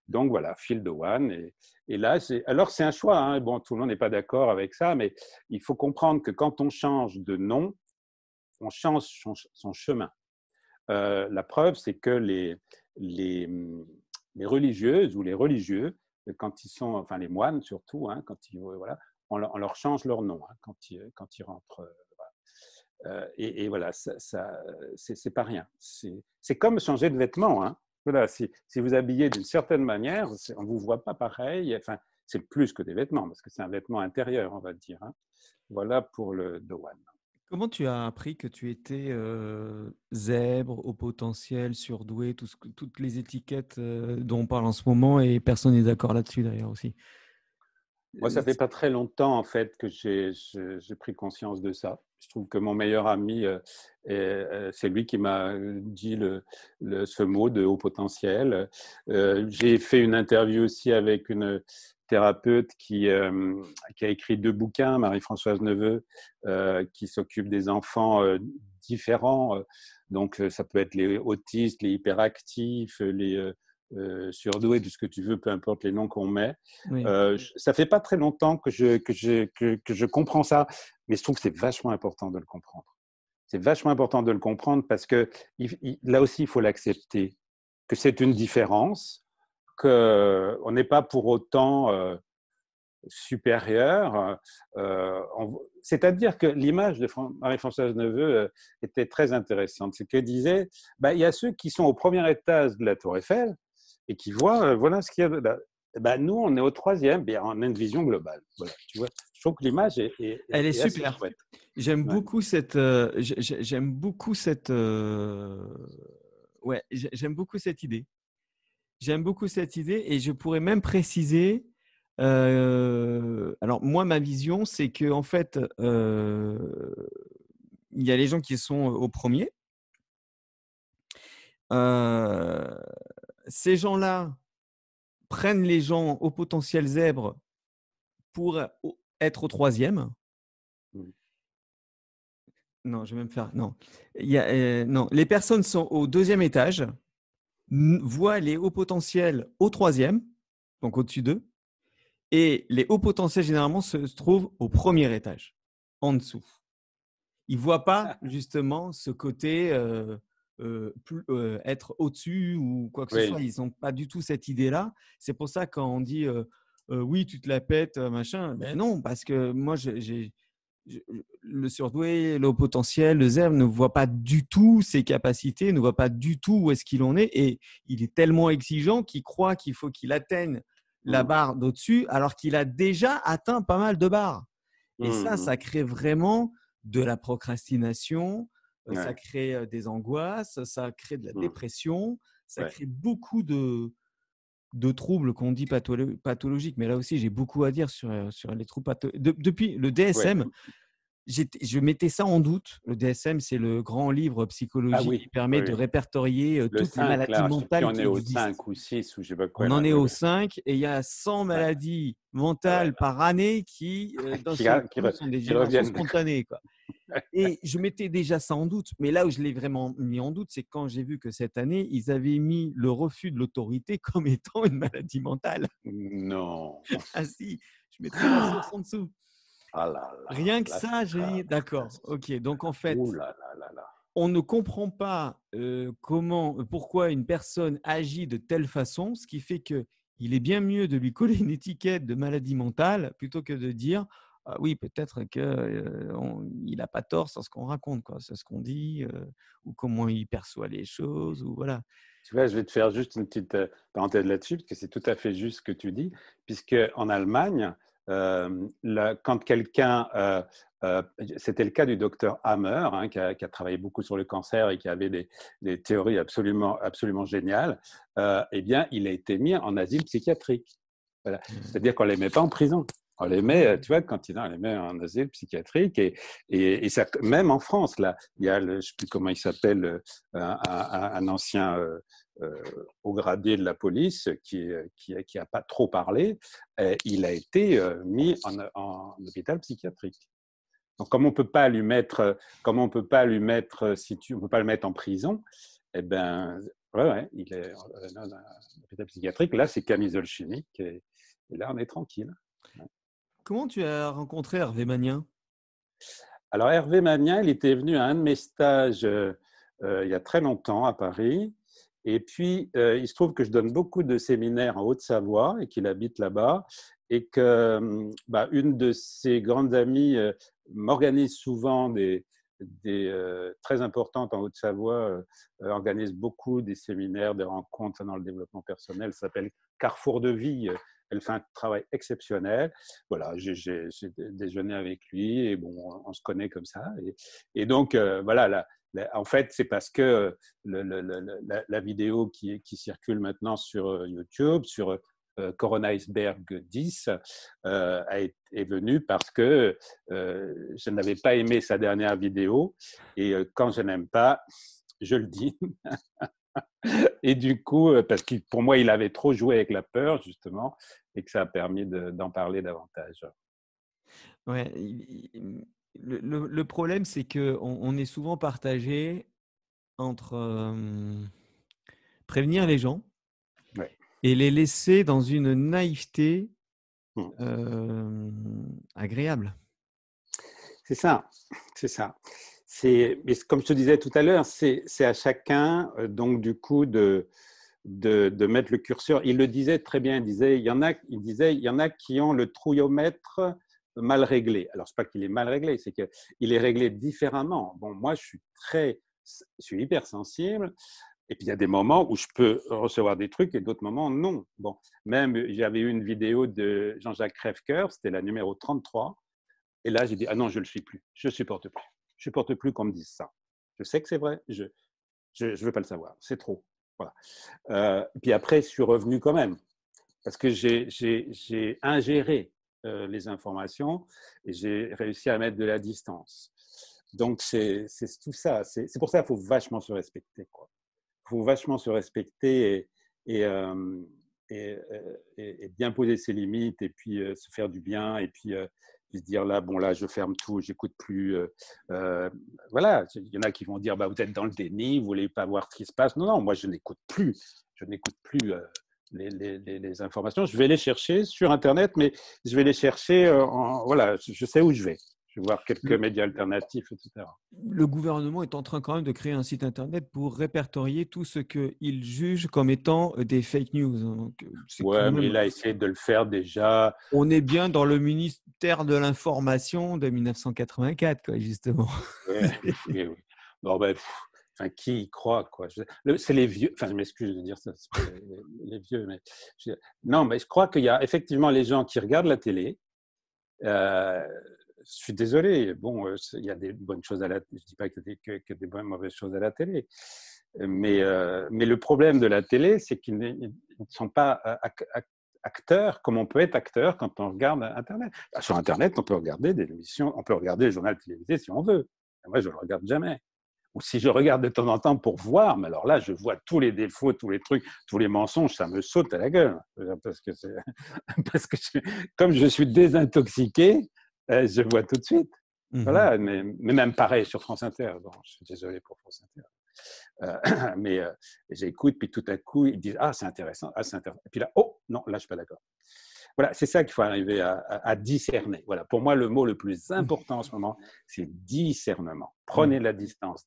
Donc voilà, Phil Dowan. Et, et là, alors c'est un choix. Hein. Bon, tout le monde n'est pas d'accord avec ça, mais il faut comprendre que quand on change de nom, on change son, chemin. Euh, la preuve, c'est que les, les, les, religieuses ou les religieux, quand ils sont, enfin les moines surtout, hein, quand ils, voilà, on, leur change leur nom hein, quand, ils, quand ils rentrent. Euh, et, voilà, ça, ça c'est pas rien. C'est comme changer de vêtements. Hein. Voilà, si, si, vous habillez d'une certaine manière, on ne vous voit pas pareil. Enfin, c'est plus que des vêtements, parce que c'est un vêtement intérieur, on va dire. Hein. Voilà pour le Dowan. Comment tu as appris que tu étais zèbre, au potentiel, surdoué, toutes les étiquettes dont on parle en ce moment et personne n'est d'accord là-dessus d'ailleurs aussi? Moi, ça fait pas très longtemps en fait que j'ai pris conscience de ça. Je trouve que mon meilleur ami, c'est lui qui m'a dit le, ce mot de haut potentiel. j'ai fait une interview aussi avec une, thérapeute qui, euh, a écrit deux bouquins, Marie-Françoise Neveu, euh, qui s'occupe des enfants euh, différents. Donc, ça peut être les autistes, les hyperactifs, les surdoués, tout ce que tu veux, peu importe les noms qu'on met. ça fait pas très longtemps que je, que, je, que, je comprends ça, mais je trouve que c'est vachement important de le comprendre. C'est vachement important de le comprendre parce que là aussi, il faut l'accepter, que c'est une différence, on n'est pas pour autant euh, supérieur. Euh, c'est-à-dire que l'image de Marie-Françoise Neveu euh, était très intéressante. C'est qu'elle disait, bah, il y a ceux qui sont au premier étage de la Tour Eiffel et qui voient, voilà ce qu'il y a là. Bah, nous, on est au troisième, bien, on a une vision globale. Voilà, tu vois, je trouve que l'image est, Elle est, super. J'aime beaucoup cette. j'aime beaucoup cette. ouais, j'aime beaucoup cette idée. J'aime beaucoup cette idée et je pourrais même préciser. Euh, alors moi, ma vision, c'est que en fait, euh, il y a les gens qui sont au premier. Euh, ces gens-là prennent les gens au potentiel zèbre pour être au troisième. Non, je vais même faire. Non. Il y a, non, les personnes sont au deuxième étage voit les hauts potentiels au troisième, donc au-dessus d'eux, et les hauts potentiels généralement se trouvent au premier étage, en dessous. Ils ne voient pas justement ce côté euh, euh, euh, être au-dessus ou quoi que ce soit. Ils n'ont pas du tout cette idée-là. C'est pour ça quand on dit oui, tu te la pètes, machin, ben non, parce que moi j'ai le surdoué, le potentiel, le zèbre ne voit pas du tout ses capacités, ne voit pas du tout où est-ce qu'il en est et il est tellement exigeant qu'il croit qu'il faut qu'il atteigne la mmh. barre d'au-dessus alors qu'il a déjà atteint pas mal de barres. Et ça, mmh. ça crée vraiment de la procrastination, euh, ça crée des angoisses, ça crée de la mmh. dépression, ça crée beaucoup de, de troubles qu'on dit pathologiques, mais là aussi j'ai beaucoup à dire sur, sur les troubles pathologiques. depuis le DSM, je mettais ça en doute. Le DSM, c'est le grand livre ah psychologique qui permet de répertorier euh, toutes les maladies mentales. On est au 5 ou 6 ou je sais pas quoi. On en est au 5 et il y a 100 maladies mentales par année qui, euh, dans qui, sont des générations spontanées. Quoi. Et je mettais déjà ça en doute. Mais là où je l'ai vraiment mis en doute, c'est quand j'ai vu que cette année, ils avaient mis le refus de l'autorité [LAUGHS] comme étant une maladie mentale. Non. [LAUGHS] ah si, je mettrais la source en dessous. Ah Rien que ça, j'ai dit, d'accord, ok. Donc en fait, on ne comprend pas comment, pourquoi une personne agit de telle façon, ce qui fait que il est bien mieux de lui coller une étiquette de maladie mentale plutôt que de dire ah oui, peut-être qu'il n'a pas tort sur ce qu'on raconte, quoi, sur ce qu'on dit, ou comment il perçoit les choses, ou voilà. Tu vois, je vais te faire juste une petite parenthèse là-dessus, parce que c'est tout à fait juste ce que tu dis, puisque en Allemagne, euh, quand quelqu'un, euh, euh, c'était le cas du docteur Hammer, hein, qui, a, travaillé beaucoup sur le cancer et qui avait des, théories absolument, absolument géniales, eh bien, il a été mis en asile psychiatrique. Mmh. C'est-à-dire qu'on ne les met pas en prison. On les met, tu vois, quand il les met en asile psychiatrique et, et, ça, même en France, là, il y a, le, je ne sais plus comment il s'appelle, un, ancien euh, au gradé de la police qui n'a qui, a pas trop parlé, euh, il a été euh, mis en, hôpital psychiatrique. Donc, comme on peut pas lui mettre, comme on peut pas lui mettre, si tu, on peut pas le mettre en prison, eh ben, ouais, il est en hôpital psychiatrique. Là, c'est camisole chimique et, là, on est tranquille. Comment tu as rencontré Hervé Magnien Alors, Hervé Magnien, il était venu à un de mes stages il y a très longtemps à Paris. Et puis, euh, il se trouve que je donne beaucoup de séminaires en Haute-Savoie et qu'il habite là-bas. Et que bah, une de ses grandes amies euh, m'organise souvent des, très importantes en Haute-Savoie organisent beaucoup des séminaires, des rencontres dans le développement personnel. S'appelle Carrefour de vie. Elle fait un travail exceptionnel. Voilà, j'ai déjeuné avec lui et bon, on, se connaît comme ça. Et, donc, voilà, en fait, c'est parce que la, vidéo qui, circule maintenant sur YouTube, sur euh, Corona Iceberg 10 euh, est, venu parce que euh, je n'avais pas aimé sa dernière vidéo et quand je n'aime pas, je le dis. [LAUGHS] et du coup, parce que pour moi, il avait trop joué avec la peur, justement, et que ça a permis d'en parler davantage. Ouais, le, problème, c'est qu'on on est souvent partagé entre prévenir les gens et les laisser dans une naïveté mmh. agréable. C'est ça, c'est ça. C'est, comme je te disais tout à l'heure, c'est, à chacun donc du coup de, mettre le curseur. Il le disait très bien. Il disait, il y en a, il disait, il y en a qui ont le trouillomètre mal réglé. Alors c'est pas qu'il est mal réglé, c'est qu'il est réglé différemment. Bon, moi je suis très, je suis hypersensible et puis il y a des moments où je peux recevoir des trucs et d'autres moments non. Bon, même j'avais eu une vidéo de Jean-Jacques Crèvecoeur, c'était la numéro 33. Et là, j'ai dit ah non, je le suis plus. Je supporte plus. Je supporte plus qu'on me dise ça. Je sais que c'est vrai. Je je, veux pas le savoir. C'est trop. Voilà. Euh, puis après, je suis revenu quand même parce que j'ai ingéré euh, les informations et j'ai réussi à mettre de la distance. Donc c'est tout ça. C'est pour ça qu'il faut vachement se respecter. Quoi faut vachement se respecter et, euh, et, bien poser ses limites et puis se faire du bien et puis, euh, se dire là, bon là, je ferme tout, j'écoute plus. voilà, il y en a qui vont dire bah, vous êtes dans le déni, vous voulez pas voir ce qui se passe. Non, non, moi je n'écoute plus, je n'écoute plus. Les, les, les, informations, je vais les chercher sur Internet, mais je vais les chercher, en, voilà, je sais où je vais. Je vais voir quelques médias alternatifs, etc. Le gouvernement est en train quand même de créer un site internet pour répertorier tout ce qu'il juge comme étant euh, des fake news. Hein, euh, ouais, mais il a essayé de le faire déjà. On est bien dans le ministère de l'information de 1984, quoi, justement. [LAUGHS] Oui, oui, Bon, ben, enfin, qui y croit, quoi? C'est les vieux. Enfin, je m'excuse de dire ça, les, vieux, mais non, mais je crois qu'il y a effectivement les gens qui regardent la télé. Euh, suis désolé. Bon, euh, il y a des bonnes choses à la. Je dis pas qu'il y a que, des mauvaises choses à la télé, mais euh, mais le problème de la télé, c'est qu'ils ne sont pas euh, acteurs comme on peut être acteur quand on regarde Internet. Bah, sur Internet, on peut regarder des émissions, on peut regarder le journal télévisé si on veut. moi, je le regarde jamais. Ou si je regarde de temps en temps pour voir, mais alors là, je vois tous les défauts, tous les trucs, tous les mensonges, ça me saute à la gueule. Parce que, [LAUGHS] comme je suis désintoxiqué, je vois tout de suite. Mmh voilà, mais, même pareil sur France Inter. Bon, je suis désolé pour France Inter. Euh, [CLEARS THROAT] mais euh, j'écoute, puis tout à coup, ils disent Ah, c'est intéressant, ah, c'est intéressant. Et puis là, oh, non, là, je ne suis pas d'accord. Voilà, c'est ça qu'il faut arriver à, discerner. Voilà, pour moi, le mot le plus mmh. important en ce moment, c'est discernement. Prenez mmh. la distance,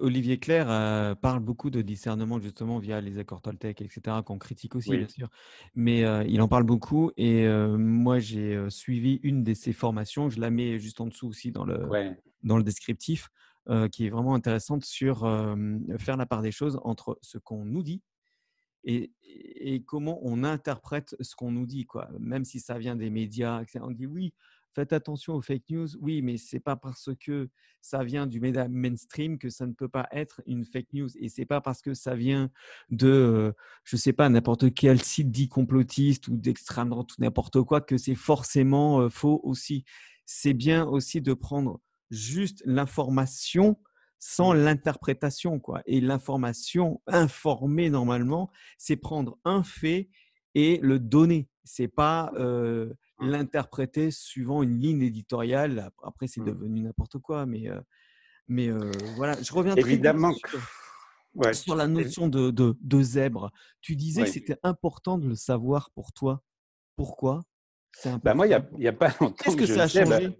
Olivier Claire euh, parle beaucoup de discernement justement via les accords Toltec, etc., qu'on critique aussi, bien sûr. Mais euh, il en parle beaucoup et euh, moi, j'ai suivi une de ses formations. Je la mets juste en dessous aussi dans le, dans le descriptif, qui est vraiment intéressante sur faire la part des choses entre ce qu'on nous dit et, et, comment on interprète ce qu'on nous dit. Quoi. Même si ça vient des médias, on dit oui, faites attention aux fake news. Oui, mais c'est pas parce que ça vient du mainstream que ça ne peut pas être une fake news. Et c'est pas parce que ça vient de, euh, je sais pas, n'importe quel site dit complotiste ou d'extrême droite ou n'importe quoi que c'est forcément euh, faux aussi. C'est bien aussi de prendre juste l'information sans mmh. l'interprétation, quoi. Et l'information informée normalement, c'est prendre un fait et le donner. C'est pas euh. L'interpréter suivant une ligne éditoriale. Après, c'est mmh. devenu n'importe quoi, mais, mais voilà. Je reviens évidemment sur la notion de, de, zèbre. Tu disais que c'était important de le savoir pour toi. Pourquoi? Bah moi, il n'y a, a, pas [LAUGHS] longtemps. Qu'est-ce que, ça a bah changé?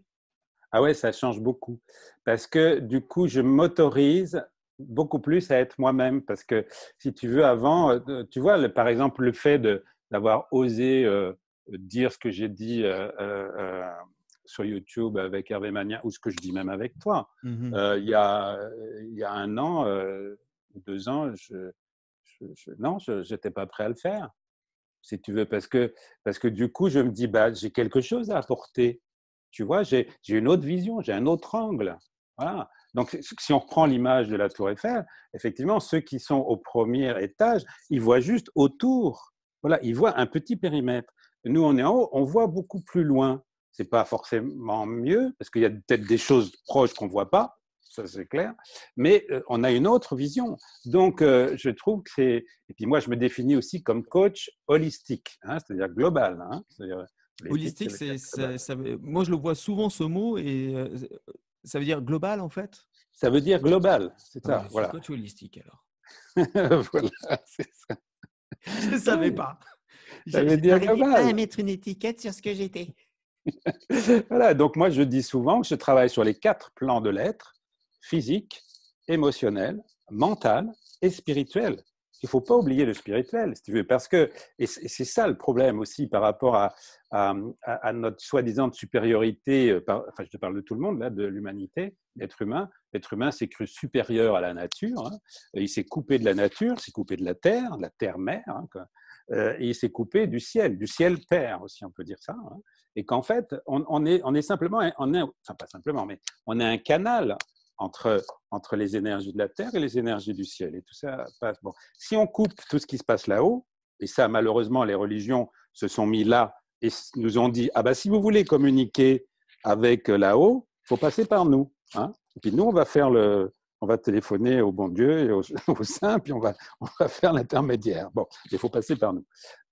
Ah ouais, ça change beaucoup. Parce que du coup, je m'autorise beaucoup plus à être moi-même. Parce que si tu veux, avant, tu vois, par exemple, le fait d'avoir osé dire ce que j'ai dit euh, euh, sur YouTube avec Hervé Mania, ou ce que je dis même avec toi. Mmh il, y a, y a un an, deux ans, je, non, je n'étais pas prêt à le faire, si tu veux, parce que, parce que du coup, je me dis, bah, j'ai quelque chose à apporter. Tu vois, j'ai une autre vision, j'ai un autre angle. Voilà. Donc, si on reprend l'image de la Tour Eiffel, effectivement, ceux qui sont au premier étage, ils voient juste autour. Voilà, ils voient un petit périmètre. Nous, on est en haut, on voit beaucoup plus loin. C'est pas forcément mieux, parce qu'il y a peut-être des choses proches qu'on voit pas, ça c'est clair, mais euh, on a une autre vision. Donc, euh, je trouve que c'est. Et puis moi, je me définis aussi comme coach holistique, hein, c'est-à-dire global. Hein, holistique, c'est, ça, moi je le vois souvent ce mot et euh, ça veut dire global en fait? Ça veut dire global, c'est ça. voilà. Coach holistique alors. [LAUGHS] voilà, c'est ça. Je ne savais pas. Veut dire global. pas à mettre une étiquette sur ce que j'étais. [LAUGHS] voilà, donc moi je dis souvent que je travaille sur les quatre plans de l'être physique, émotionnel, mental et spirituel. Il ne faut pas oublier le spirituel, si tu veux, parce que, et c'est ça le problème aussi par rapport à, à, notre soi-disant supériorité, euh, enfin je te parle de tout le monde, là, de l'humanité, l'être humain. L'être humain s'est cru supérieur à la nature, hein. il s'est coupé de la nature, s'est coupé de la terre, de la terre-mère, hein, euh, et il s'est coupé du ciel, du ciel père aussi, on peut dire ça. Hein. et qu'en fait, on, est, simplement, on est, enfin pas simplement, mais on est un canal entre, entre les énergies de la terre et les énergies du ciel. Et tout ça passe. Bon. Si on coupe tout ce qui se passe là-haut, et ça, malheureusement, les religions se sont mis là et nous ont dit ah bah si vous voulez communiquer avec là-haut, il faut passer par nous. Hein. Et puis nous, on va faire le, on va téléphoner au bon Dieu et [LAUGHS] au, saint, puis on va, on va faire l'intermédiaire. Bon, il faut passer par nous.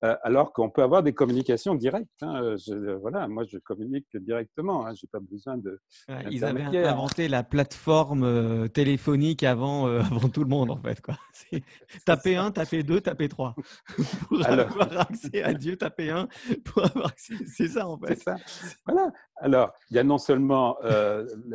Euh, alors qu'on peut avoir des communications directes. Hein. Euh, voilà, moi, je communique directement. Hein. Je n'ai pas besoin de. ils avaient inventé la plateforme euh, téléphonique avant, [LAUGHS] avant tout le monde, en fait. Quoi. [LAUGHS] Taper 1, taper 2, taper 3. [LAUGHS] pour avoir accès à Dieu, taper 1 pour avoir accès. C'est ça, en fait. Ça. Voilà. Alors, il y a non seulement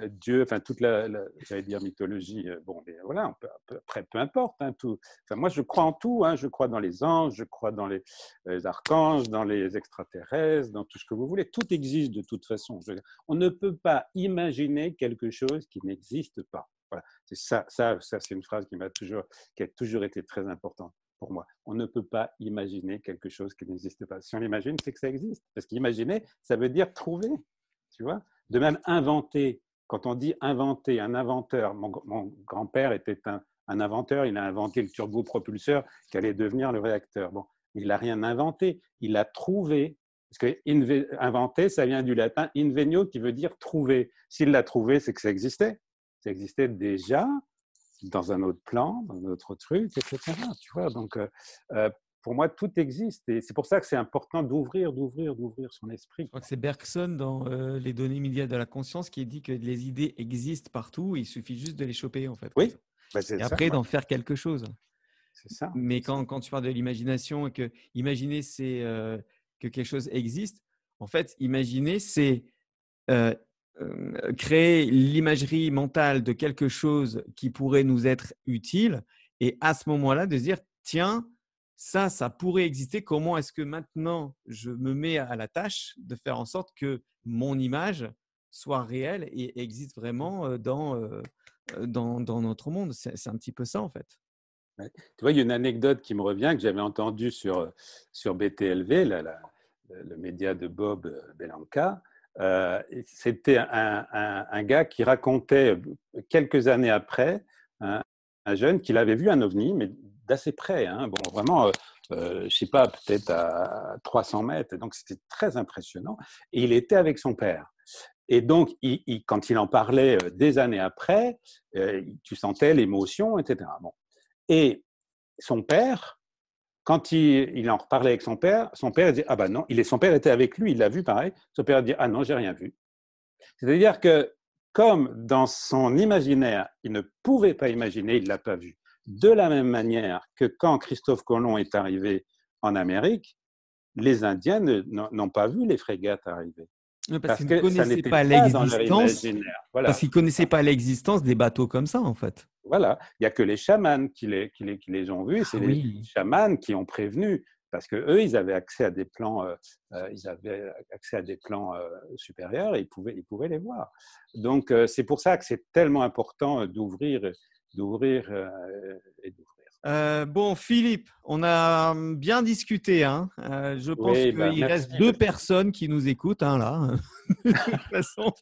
Dieu, enfin, toute la, j'allais dire mythologie, bon, mais voilà, après, peu importe. Hein, tout. Enfin, moi, je crois en tout. je crois dans les anges, je crois dans les les archanges, dans les extraterrestres, dans tout ce que vous voulez. Tout existe de toute façon. On ne peut pas imaginer quelque chose qui n'existe pas. Voilà. C'est ça, ça, ça c'est une phrase qui m'a toujours, qui a toujours été très importante pour moi. On ne peut pas imaginer quelque chose qui n'existe pas. Si on l'imagine, c'est que ça existe. Parce qu'imaginer, ça veut dire trouver. Tu vois? De même, inventer. Quand on dit inventer, un inventeur, mon, grand-père était un, un, inventeur, il a inventé le turbopropulseur qui allait devenir le réacteur. Bon, il n'a rien inventé, il a trouvé. Parce que inventer, ça vient du latin invenio qui veut dire trouver. S'il l'a trouvé, c'est que ça existait. Ça existait déjà dans un autre plan, dans un autre truc, etc. Tu vois, donc euh, euh, pour moi, tout existe. Et c'est pour ça que c'est important d'ouvrir, d'ouvrir, d'ouvrir son esprit. Je crois que c'est Bergson dans euh, Les données immédiates de la conscience qui dit que les idées existent partout, il suffit juste de les choper en fait. Oui. Bah, et après d'en faire quelque chose. Ça. Mais quand, quand, tu parles de l'imagination et que imaginer, c'est euh, que quelque chose existe, en fait, imaginer, c'est euh, euh, créer l'imagerie mentale de quelque chose qui pourrait nous être utile et à ce moment-là, de se dire, tiens, ça, ça pourrait exister. Comment est-ce que maintenant je me mets à la tâche de faire en sorte que mon image soit réelle et existe vraiment dans, dans, dans notre monde? C'est un petit peu ça, en fait. Tu vois, il y a une anecdote qui me revient que j'avais entendue sur, sur BTLV, le média de Bob Belanca. Euh, C'était un, gars qui racontait quelques années après, un, jeune qu'il avait vu un ovni, mais d'assez près, hein, bon, vraiment, euh, euh, je ne sais pas, peut-être à 300 mètres. Donc c'était très impressionnant. Et il était avec son père. Et donc, quand il en parlait euh, des années après, tu sentais l'émotion, etc. Bon. Et son père, quand il, en reparlait avec son père, son père dit Ah ben non, il est, son père était avec lui, il l'a vu pareil. Son père dit Ah non, j'ai rien vu. C'est-à-dire que, comme dans son imaginaire, il ne pouvait pas imaginer, il ne l'a pas vu. De la même manière que quand Christophe Colomb est arrivé en Amérique, les Indiens n'ont pas vu les frégates arriver. parce, qu'ils ne connaissaient pas l'existence. Parce qu'ils connaissaient pas l'existence des bateaux comme ça, en fait. Voilà, il n'y a que les chamans qui les, qui les, qui les ont vus, et c'est ah les chamans qui ont prévenu parce que eux, ils avaient accès à des plans, ils avaient accès à des plans supérieurs et ils pouvaient, ils pouvaient les voir. Donc, c'est pour ça que c'est tellement important d'ouvrir, d'ouvrir et d'ouvrir. Euh, bon, Philippe, on a bien discuté. Hein. Euh, je pense qu'il bah, reste deux personnes qui nous écoutent hein, là. [LAUGHS] de toute façon.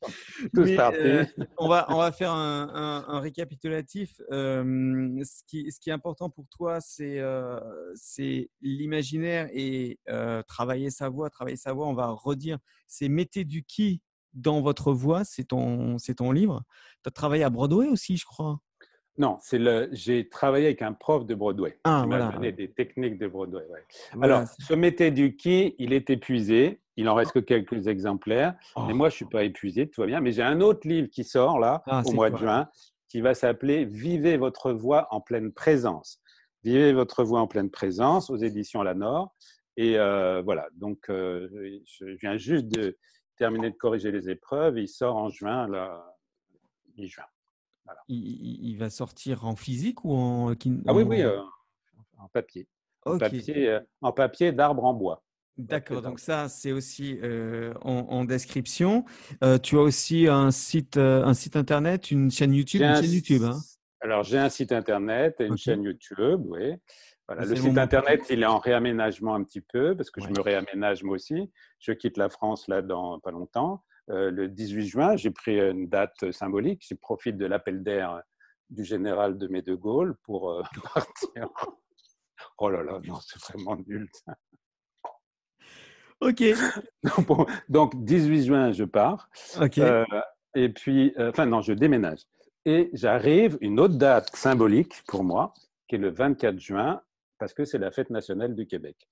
Euh, on, va, on va faire un, récapitulatif. ce, qui, ce qui est important pour toi, c'est l'imaginaire et travailler sa voix. Travailler sa voix, on va redire, c'est mettez du qui dans votre voix. C'est ton, ton livre. Tu as travaillé à Broadway aussi, je crois. Non, c'est le. J'ai travaillé avec un prof de Broadway. Ah, qui m'a donné des techniques de Broadway. Alors, ce métier du qui, il est épuisé. Il en reste que quelques exemplaires. Mais oh. moi, je suis pas épuisé, tout va bien. Mais j'ai un autre livre qui sort là ah, au mois de juin, qui va s'appeler Vivez votre voix en pleine présence. Vivez votre voix en pleine présence aux éditions La Nord. Et euh, voilà. Donc, euh, je viens juste de terminer de corriger les épreuves. Il sort en juin, là, mi-juin. Il, va sortir en physique ou en. Ah oui, oui, euh, en papier. En papier, euh, en papier d'arbre en bois. D'accord, donc ça, c'est aussi euh, en, description. tu as aussi un site, un site internet, une chaîne YouTube. Une chaîne YouTube hein? Alors, j'ai un site internet et une chaîne YouTube, oui. Voilà, le site internet, il est en réaménagement un petit peu parce que je me réaménage moi aussi. Je quitte la France là dans pas longtemps. Euh, le 18 juin, j'ai pris une date symbolique. Je profite de l'appel d'air du général de De Gaulle pour euh, [LAUGHS] partir. Oh là là, non, c'est vraiment nul. Ça. Ok. [LAUGHS] Donc, 18 juin, je pars. Ok. Euh, et puis, enfin, non, je déménage. Et j'arrive, une autre date symbolique pour moi, qui est le 24 juin, parce que c'est la fête nationale du Québec.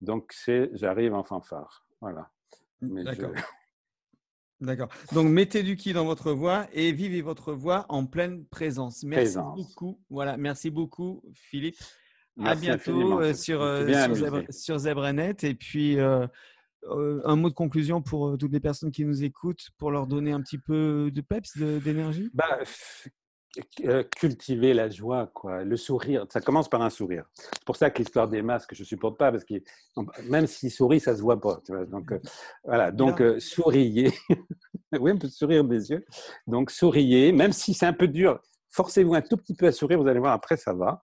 Donc, c'est j'arrive en fanfare. Voilà. D'accord. D'accord. Donc, mettez du qui dans votre voix et vivez votre voix en pleine présence. Merci beaucoup. Voilà, merci beaucoup, Philippe. à bientôt euh, sur, euh, sur, Zebranet. Et puis, euh, un mot de conclusion pour toutes les personnes qui nous écoutent, pour leur donner un petit peu de peps, d'énergie? Bah, cultiver la joie, quoi, le sourire. Ça commence par un sourire. C'est pour ça que l'histoire des masques, je supporte pas parce que même s'il sourit, ça se voit pas. Tu vois donc euh, voilà. Donc euh, souriez. [LAUGHS] oui, on peut sourire des yeux. Donc souriez, même si c'est un peu dur. Forcez-vous un tout petit peu à sourire. Vous allez voir après, ça va.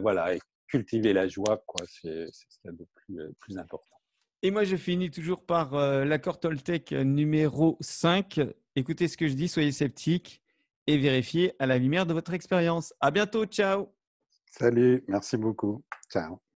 voilà. Et cultiver la joie, quoi. C'est ce le plus, plus important. Et moi, je finis toujours par l'accord Toltec numéro 5. Écoutez ce que je dis, soyez sceptiques et vérifier à la lumière de votre expérience. À bientôt, ciao. Salut, merci beaucoup. Ciao.